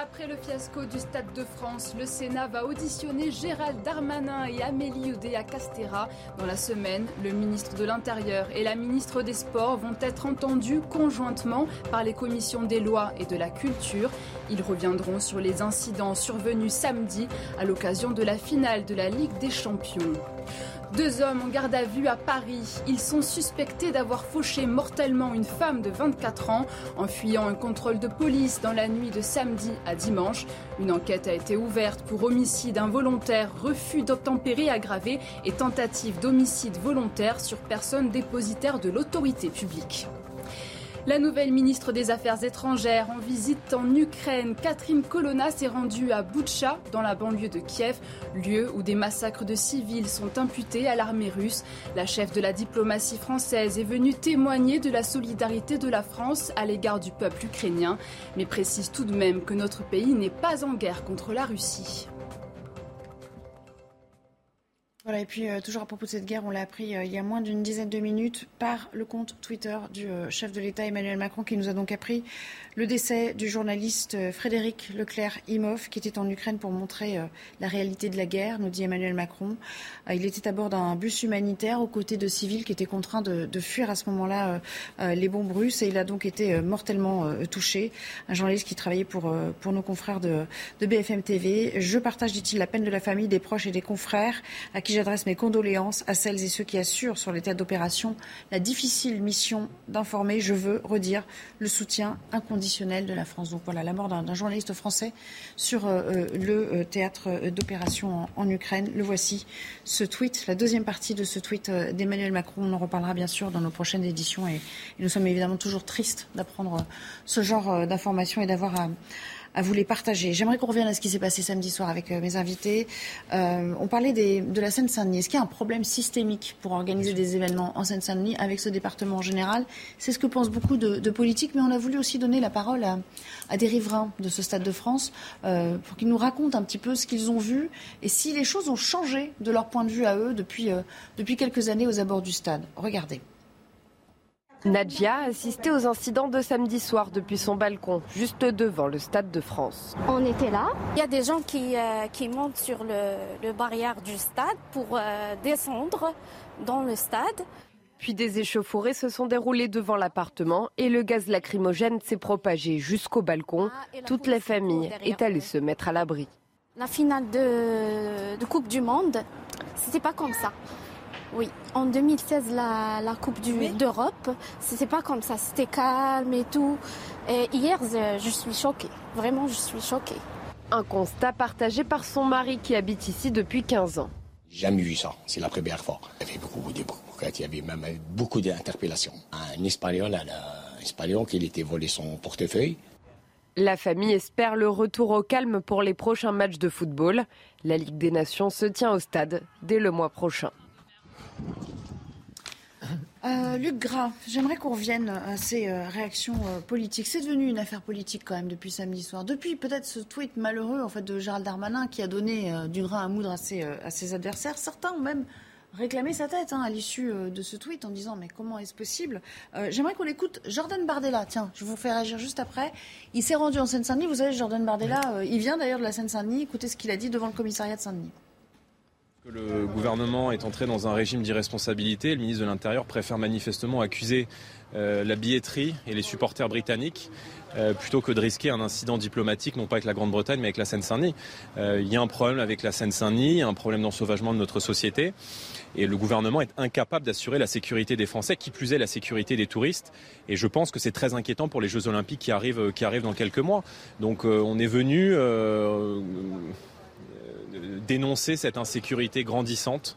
Après le fiasco du Stade de France, le Sénat va auditionner Gérald Darmanin et Amélie Oudéa Castera. Dans la semaine, le ministre de l'Intérieur et la ministre des Sports vont être entendus conjointement par les commissions des lois et de la culture. Ils reviendront sur les incidents survenus samedi à l'occasion de la finale de la Ligue des Champions. Deux hommes en garde à vue à Paris. Ils sont suspectés d'avoir fauché mortellement une femme de 24 ans en fuyant un contrôle de police dans la nuit de samedi à dimanche. Une enquête a été ouverte pour homicide involontaire, refus d'obtempérer aggravé et tentative d'homicide volontaire sur personne dépositaire de l'autorité publique. La nouvelle ministre des Affaires étrangères en visite en Ukraine, Catherine Colonna, s'est rendue à Boutcha, dans la banlieue de Kiev, lieu où des massacres de civils sont imputés à l'armée russe. La chef de la diplomatie française est venue témoigner de la solidarité de la France à l'égard du peuple ukrainien, mais précise tout de même que notre pays n'est pas en guerre contre la Russie. Voilà, et puis euh, toujours à propos de cette guerre, on l'a appris euh, il y a moins d'une dizaine de minutes par le compte Twitter du euh, chef de l'État Emmanuel Macron qui nous a donc appris le décès du journaliste Frédéric Leclerc-Imhoff qui était en Ukraine pour montrer la réalité de la guerre, nous dit Emmanuel Macron. il était à bord d'un bus humanitaire aux côtés de civils qui étaient contraints de, fuir à ce moment-là les bombes russes et il a donc été mortellement touché. Un journaliste qui travaillait pour, pour nos confrères de, de BFM TV. Je partage, dit-il, la peine de la famille, des proches et des confrères à qui j'adresse mes condoléances à celles et ceux qui assurent sur les théâtres d'opération la difficile mission d'informer, je veux redire, le soutien inconditionnel de la France. Donc voilà, la mort d'un journaliste français sur euh, euh, le euh, théâtre d'opération en, Ukraine. Le voici, ce tweet, la deuxième partie de ce tweet d'Emmanuel Macron. On en reparlera bien sûr dans nos prochaines éditions et, et nous sommes évidemment toujours tristes d'apprendre ce genre d'informations et d'avoir à à vous les partager. J'aimerais qu'on revienne à ce qui s'est passé samedi soir avec euh, mes invités. Euh, on parlait des, de la Seine-Saint-Denis. Est-ce qu'il y a un problème systémique pour organiser des événements en Seine-Saint-Denis avec ce département en général? C'est ce que pensent beaucoup de, de, politiques, mais on a voulu aussi donner la parole à, à des riverains de ce Stade de France euh, pour qu'ils nous racontent un petit peu ce qu'ils ont vu et si les choses ont changé de leur point de vue à eux depuis, euh, depuis quelques années aux abords du stade. Regardez. Nadia a assisté aux incidents de samedi soir depuis son balcon, juste devant le Stade de France. On était là. Il y a des gens qui, euh, qui montent sur le, le, barrière du stade pour euh, descendre dans le stade. Puis des échauffourées se sont déroulées devant l'appartement et le gaz lacrymogène s'est propagé jusqu'au balcon. Ah, Toute la famille est allée se mettre à l'abri. La finale de, de Coupe du Monde, c'était pas comme ça. Oui, en 2016, la, la Coupe d'Europe, c'était pas comme ça, c'était calme et tout. Et hier, je suis choquée, vraiment, je suis choquée. Un constat partagé par son mari qui habite ici depuis 15 ans. Jamais vu ça, c'est la première fois. Il y avait beaucoup de il y avait même beaucoup d'interpellations. Un Espagnol, un Espagnol qui était volé son portefeuille. La famille espère le retour au calme pour les prochains matchs de football. La Ligue des Nations se tient au stade dès le mois prochain. Euh, Luc Gras, j'aimerais qu'on revienne à ces euh, réactions euh, politiques. C'est devenu une affaire politique quand même depuis samedi soir. Depuis peut-être ce tweet malheureux en fait de Gérald Darmanin qui a donné euh, du grain à moudre à ses, à ses, adversaires. Certains ont même réclamé sa tête hein, à l'issue de ce tweet en disant mais comment est-ce possible? J'aimerais qu'on écoute Jordan Bardella. Tiens, je vous fais réagir juste après. Il s'est rendu en Seine-Saint-Denis. Vous savez, Jordan Bardella, il vient d'ailleurs de la Seine-Saint-Denis. Écoutez ce qu'il a dit devant le commissariat de Saint-Denis. Le gouvernement est entré dans un régime d'irresponsabilité. Le ministre de l'Intérieur préfère manifestement accuser euh, la billetterie et les supporters britanniques euh, plutôt que de risquer un incident diplomatique, non pas avec la Grande-Bretagne, mais avec la Seine-Saint-Denis. Euh, il y a un problème avec la Seine-Saint-Denis, un problème d'ensauvagement de notre société. Et le gouvernement est incapable d'assurer la sécurité des Français, qui plus est la sécurité des touristes. Et je pense que c'est très inquiétant pour les Jeux Olympiques qui arrivent dans quelques mois. Donc on est venu dénoncer cette insécurité grandissante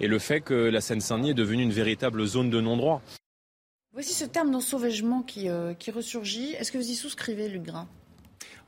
et le fait que la Seine-Saint-Denis est devenue une véritable zone de non-droit. Voici ce terme d'ensauvagement qui, euh, ressurgit. Est-ce que vous y souscrivez, Luc Grain?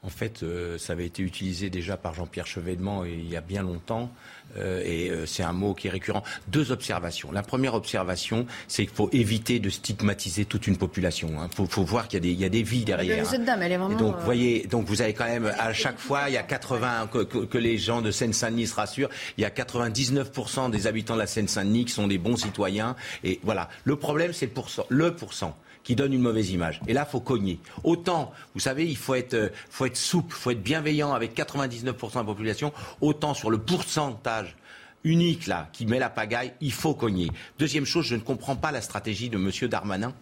En fait, euh, ça avait été utilisé déjà par Jean-Pierre Chevènement il y a bien longtemps. Euh, et euh, c'est un mot qui est récurrent. Deux observations. La première observation, c'est qu'il faut éviter de stigmatiser toute une population. Il hein. faut, faut, voir qu'il y, y, a des vies derrière. Cette dame, elle est vraiment. Et donc, voyez, donc vous avez quand même à chaque fois, il y a 80 que, que, que les gens de Seine-Saint-Denis se rassurent. Il y a 99% des habitants de la Seine-Saint-Denis qui sont des bons citoyens. Et voilà. Le problème, c'est le pourcent. Le pourcent qui donne une mauvaise image. Et là, faut cogner. Autant, vous savez, il faut être, faut être souple, faut être bienveillant avec 99% de la population. Autant sur le pourcentage unique là qui met la pagaille, il faut cogner. Deuxième chose, je ne comprends pas la stratégie de M. Darmanin.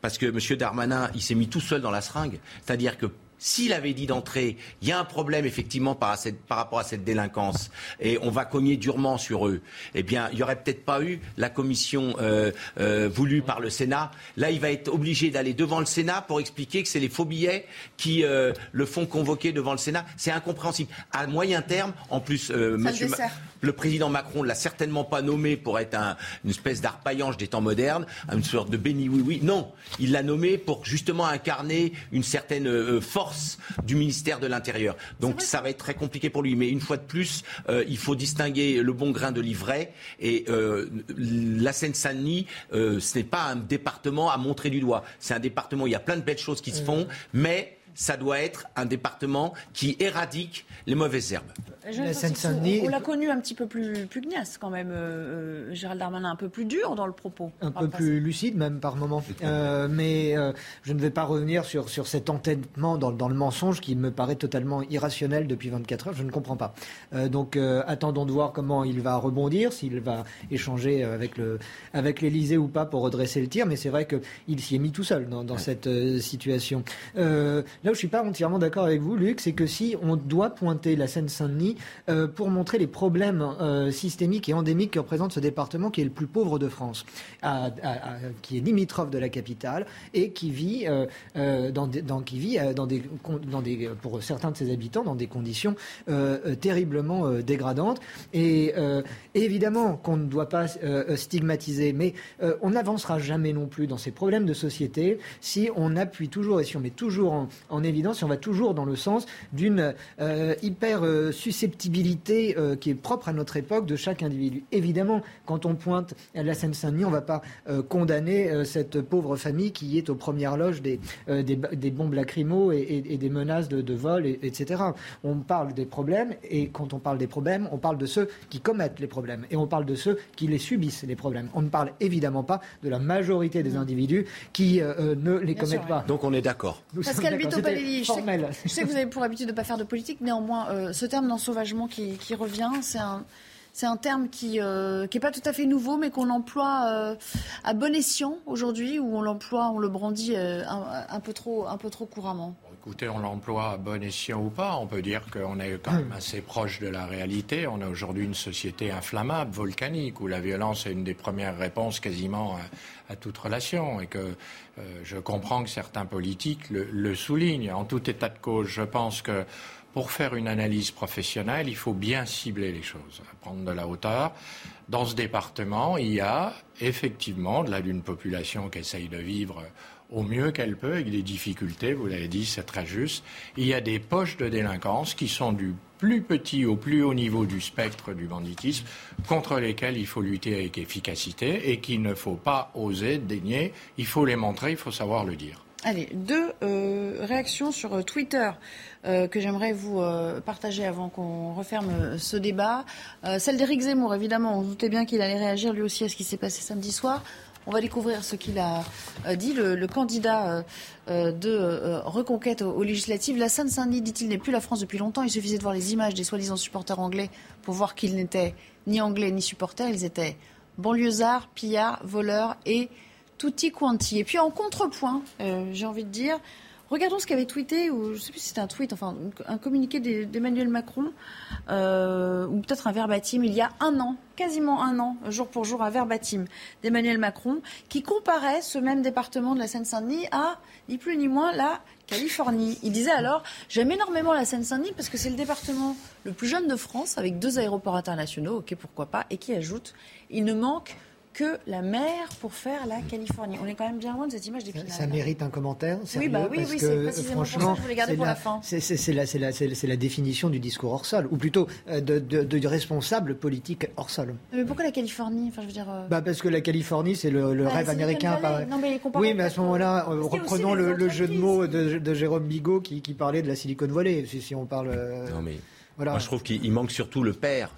Parce que M. Darmanin, il s'est mis tout seul dans la seringue. C'est-à-dire que s'il avait dit d'entrée, il y a un problème effectivement par, rapport à cette délinquance et on va cogner durement sur eux, eh bien, il n'y aurait peut-être pas eu la commission euh, euh, voulue par le Sénat. Là, il va être obligé d'aller devant le Sénat pour expliquer que c'est les faux billets qui euh, le font convoquer devant le Sénat. C'est incompréhensible. À moyen terme, en plus, monsieur, le président Macron l'a certainement pas nommé pour être une espèce d'arpaillange des temps modernes, une sorte de béni oui oui. Non, il l'a nommé pour justement incarner une certaine force du ministère de l'Intérieur. Donc ça va être très compliqué pour lui. Mais une fois de plus, euh, il faut distinguer le bon grain de l'ivraie. Et euh, la Seine-Saint-Denis, euh, ce n'est pas un département à montrer du doigt. C'est un département où il y a plein de belles choses qui se font, mais ça doit être un département qui éradique les mauvaises herbes. On l'a connu un petit peu plus pugnace quand même, euh, euh, Gérald Darmanin, un peu plus dur dans le propos. Un peu plus lucide même par moment. Euh, mais je ne vais pas revenir sur, sur cet entêtement dans, dans, le mensonge qui me paraît totalement irrationnel depuis 24 heures. Je ne comprends pas. donc attendons de voir comment il va rebondir, s'il va échanger avec le avec l'Élysée ou pas pour redresser le tir. Mais c'est vrai qu'il s'y est mis tout seul dans, dans cette situation. Là où je suis pas entièrement d'accord avec vous, Luc, c'est que si on doit pointer la Seine-Saint-Denis euh, pour montrer les problèmes euh, systémiques et endémiques que représente ce département qui est le plus pauvre de France, qui est limitrophe de la capitale et qui vit, euh, dans, qui vit des, dans des, pour certains de ses habitants dans des conditions terriblement dégradantes. Et évidemment qu'on ne doit pas stigmatiser, mais on n'avancera jamais non plus dans ces problèmes de société si on appuie toujours et si on met toujours en, en évidence, on va toujours dans le sens d'une hyper susceptibilité susceptibilité euh, qui est propre à notre époque de chaque individu. Évidemment, quand on pointe la Seine-Saint-Denis, on ne va pas euh, condamner euh, cette pauvre famille qui est aux premières loges des, des, bombes lacrymo et, des menaces de, vol, etc. On parle des problèmes et quand on parle des problèmes, on parle de ceux qui commettent les problèmes et on parle de ceux qui les subissent, les problèmes. On ne parle évidemment pas de la majorité des individus qui ne les commettent pas. Donc on est d'accord. Pascal Bito je, je, sais que vous avez pour habitude de ne pas faire de politique, néanmoins, ce terme n'en sauve qui, revient. C'est un, c'est un terme qui n'est euh, pas tout à fait nouveau, mais qu'on emploie euh, à bon escient aujourd'hui, où on l'emploie, on le brandit euh, un, peu trop, un peu trop couramment. Écoutez, on l'emploie à bon escient ou pas. On peut dire qu'on est quand même assez proche de la réalité. On a aujourd'hui une société inflammable, volcanique, où la violence est une des premières réponses quasiment à, toute relation. Et que je comprends que certains politiques le, le soulignent. En tout état de cause, je pense que pour faire une analyse professionnelle, il faut bien cibler les choses, prendre de la hauteur. Dans ce département, il y a effectivement, de là d'une population qui essaye de vivre au mieux qu'elle peut, avec des difficultés, vous l'avez dit, c'est très juste. Il y a des poches de délinquance qui sont du plus petit au plus haut niveau du spectre du banditisme, contre lesquels il faut lutter avec efficacité et qu'il ne faut pas oser dénier. Il faut les montrer, il faut savoir le dire. Allez, deux euh, réactions sur euh, Twitter. Euh, que j'aimerais vous partager avant qu'on referme ce débat. celle d'Éric Zemmour, évidemment. On doutait bien qu'il allait réagir lui aussi à ce qui s'est passé samedi soir. On va découvrir ce qu'il a dit, le, candidat de reconquête aux, législatives. La Seine-Saint-Denis, dit-il, n'est plus la France depuis longtemps. Il suffisait de voir les images des soi-disant supporters anglais pour voir qu'ils n'étaient ni anglais ni supporters. Ils étaient banlieusards, pillards, voleurs et tutti quanti. Et puis en contrepoint, j'ai envie de dire, Regardons ce qu'avait tweeté, ou je ne sais plus si c'était un tweet, enfin un communiqué d'Emmanuel Macron, euh, ou peut-être un verbatim, il y a un an, quasiment un an, jour pour jour, un verbatim d'Emmanuel Macron, qui comparait ce même département de la Seine-Saint-Denis à, ni plus ni moins, la Californie. Il disait alors, j'aime énormément la Seine-Saint-Denis parce que c'est le département le plus jeune de France, avec deux aéroports internationaux, ok, pourquoi pas, et qui ajoute, il ne manque que la mer pour faire la Californie. On est quand même bien loin de cette image d'épinal. Ça mérite un commentaire sérieux, Oui, bah oui, parce oui, que, c'est précisément franchement, pour ça que je voulais garder c'est pour la, la fin. C'est c'est la, c'est la- c'est- c'est la définition du discours hors sol, ou plutôt euh, de, de, de responsable politique hors sol. Mais pourquoi la Californie? Enfin, je veux dire. euh, Bah parce que la Californie, c'est le, le Bah, rêve c'est américain. Par- Non, mais oui, mais à ce moment-là, euh, reprenons des le, le jeu de mots de, de Jérôme Bigot qui, qui parlait de la Silicon Valley, si, si on parle... euh, Non mais Voilà. moi je trouve qu'il il manque surtout le père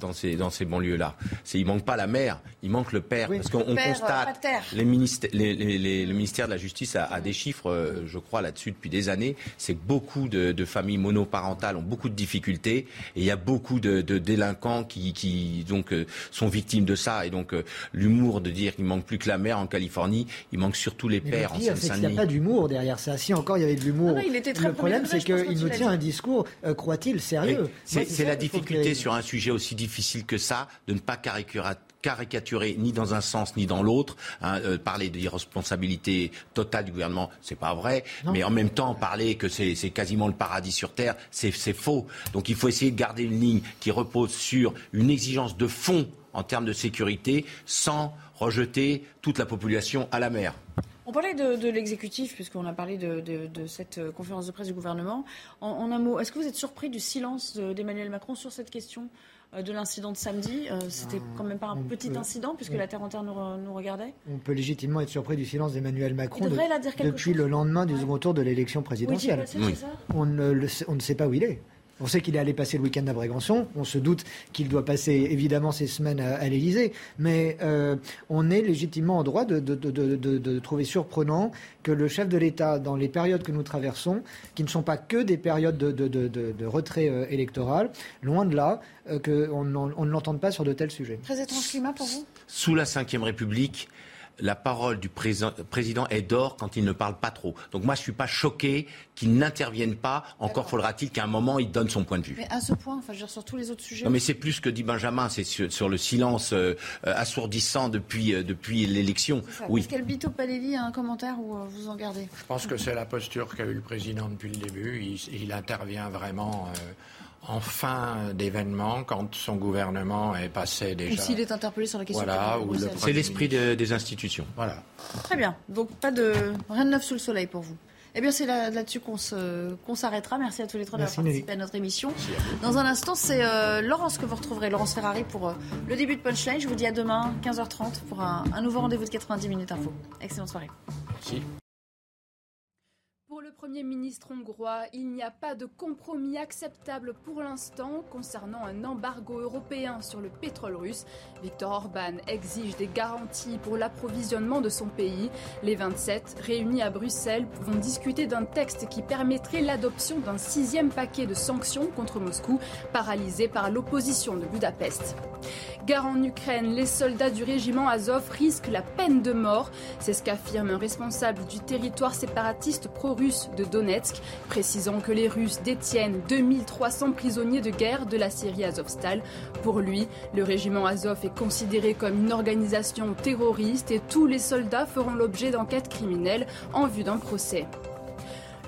dans ces dans ces banlieues là. C'est il manque pas la mère, il manque le père parce qu'on euh, constate pater. les ministères, les- les- les- le ministère de la Justice a, a des chiffres, euh, je crois là-dessus depuis des années. C'est que beaucoup de, de familles monoparentales ont beaucoup de difficultés et il y a beaucoup de, de délinquants qui, qui donc euh, sont victimes de ça et donc euh, l'humour de dire qu'il manque plus que la mère en Californie, il manque surtout les Mais pères le en c'est qu'il n'y a Seine-Saint-Denis. pas d'humour derrière ça. Si encore il y avait de l'humour. Ah non, il était très le problème, c'est qu'il nous il a tient un discours, euh, croit-il, sérieux? C'est la difficulté sur un sujet aussi difficile que ça, de ne pas caricaturer ni dans un sens ni dans l'autre. hein, euh, parler d'irresponsabilité totale du gouvernement, c'est pas vrai. Mais en même temps, parler que c'est quasiment le paradis sur terre, c'est faux. Donc il faut essayer de garder une ligne qui repose sur une exigence de fond en termes de sécurité, sans rejeter toute la population à la mer. On parlait de, de l'exécutif, puisqu'on a parlé de, de- de cette euh, conférence de presse du gouvernement. En, en un mot, est-ce que vous êtes surpris du silence de- d'Emmanuel Macron sur cette question? euh, de l'incident de samedi Euh, C'était quand même pas un on petit peut- incident, puisque on- la Terre entière nous, re- nous regardait On peut légitimement être surpris du silence d'Emmanuel Macron Il devrait de- là dire quelque depuis le lendemain du second tour de l'élection présidentielle. Oui. ça on, ne le on ne sait pas où il est. On sait qu'il est allé passer le week-end à Brégançon. On se doute qu'il doit passer évidemment ces semaines à, à l'Élysée. Mais euh, on est légitimement en droit de, de- de- de- de- de trouver surprenant que le chef de l'État, dans les périodes que nous traversons, qui ne sont pas que des périodes de, de- de- de- de retrait euh, électoral, loin de là, euh, qu'on on ne l'entende pas sur de tels sujets. Très étrange climat pour vous? Sous la Ve République, la parole du président, est d'or quand il ne parle pas trop. Donc moi, je suis pas choqué qu'il n'intervienne pas. Encore faudra-t-il qu'à un moment, il donne son point de vue. Mais à ce point, enfin, je veux dire, sur tous les autres sujets. Non, mais c'est plus que dit Benjamin, c'est sur, sur le silence euh, assourdissant depuis, euh, depuis l'élection. Oui. Pascal Bito Palelli a un commentaire ou euh, vous en gardez? Je pense que c'est la posture qu'a eu le président depuis le début. Il, il intervient vraiment euh, en fin d'événement, quand son gouvernement est passé Ou déjà. s'il est interpellé sur la question Voilà, de ou le. C'est l'esprit de- des institutions. Voilà. Très bien. Donc pas de rien de neuf sous le soleil pour vous. Eh bien, c'est là- là-dessus qu'on se- qu'on s'arrêtera. Merci à tous les trois d'avoir participé à notre émission. Dans un instant, c'est euh, Laurence que vous retrouverez, Laurence Ferrari, pour euh, le début de Punchline. Je vous dis à demain, 15h30, pour un, un nouveau rendez-vous de 90 minutes info. Excellente soirée. Merci. Le Premier ministre hongrois, il n'y a pas de compromis acceptable pour l'instant concernant un embargo européen sur le pétrole russe. Viktor Orban exige des garanties pour l'approvisionnement de son pays. Les 27, réunis à Bruxelles, vont discuter d'un texte qui permettrait l'adoption d'un sixième paquet de sanctions contre Moscou, paralysé par l'opposition de Budapest. Gare en Ukraine, les soldats du régiment Azov risquent la peine de mort. C'est ce qu'affirme un responsable du territoire séparatiste pro-russe de Donetsk, précisant que les Russes détiennent 2300 prisonniers de guerre de la Syrie Azovstal. Pour lui, le régiment Azov est considéré comme une organisation terroriste et tous les soldats feront l'objet d'enquêtes criminelles en vue d'un procès.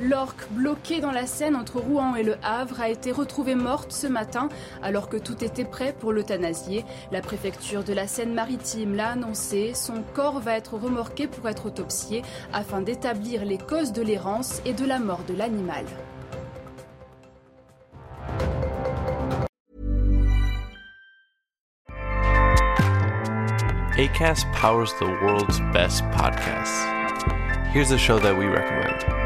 L'orque bloquée dans la Seine entre Rouen et Le Havre a été retrouvée morte ce matin alors que tout était prêt pour l'euthanasier. La préfecture de la Seine-Maritime l'a annoncé. Son corps va être remorqué pour être autopsié afin d'établir les causes de l'errance et de la mort de l'animal. ACAST powers the world's best podcasts. Here's a show that we recommend.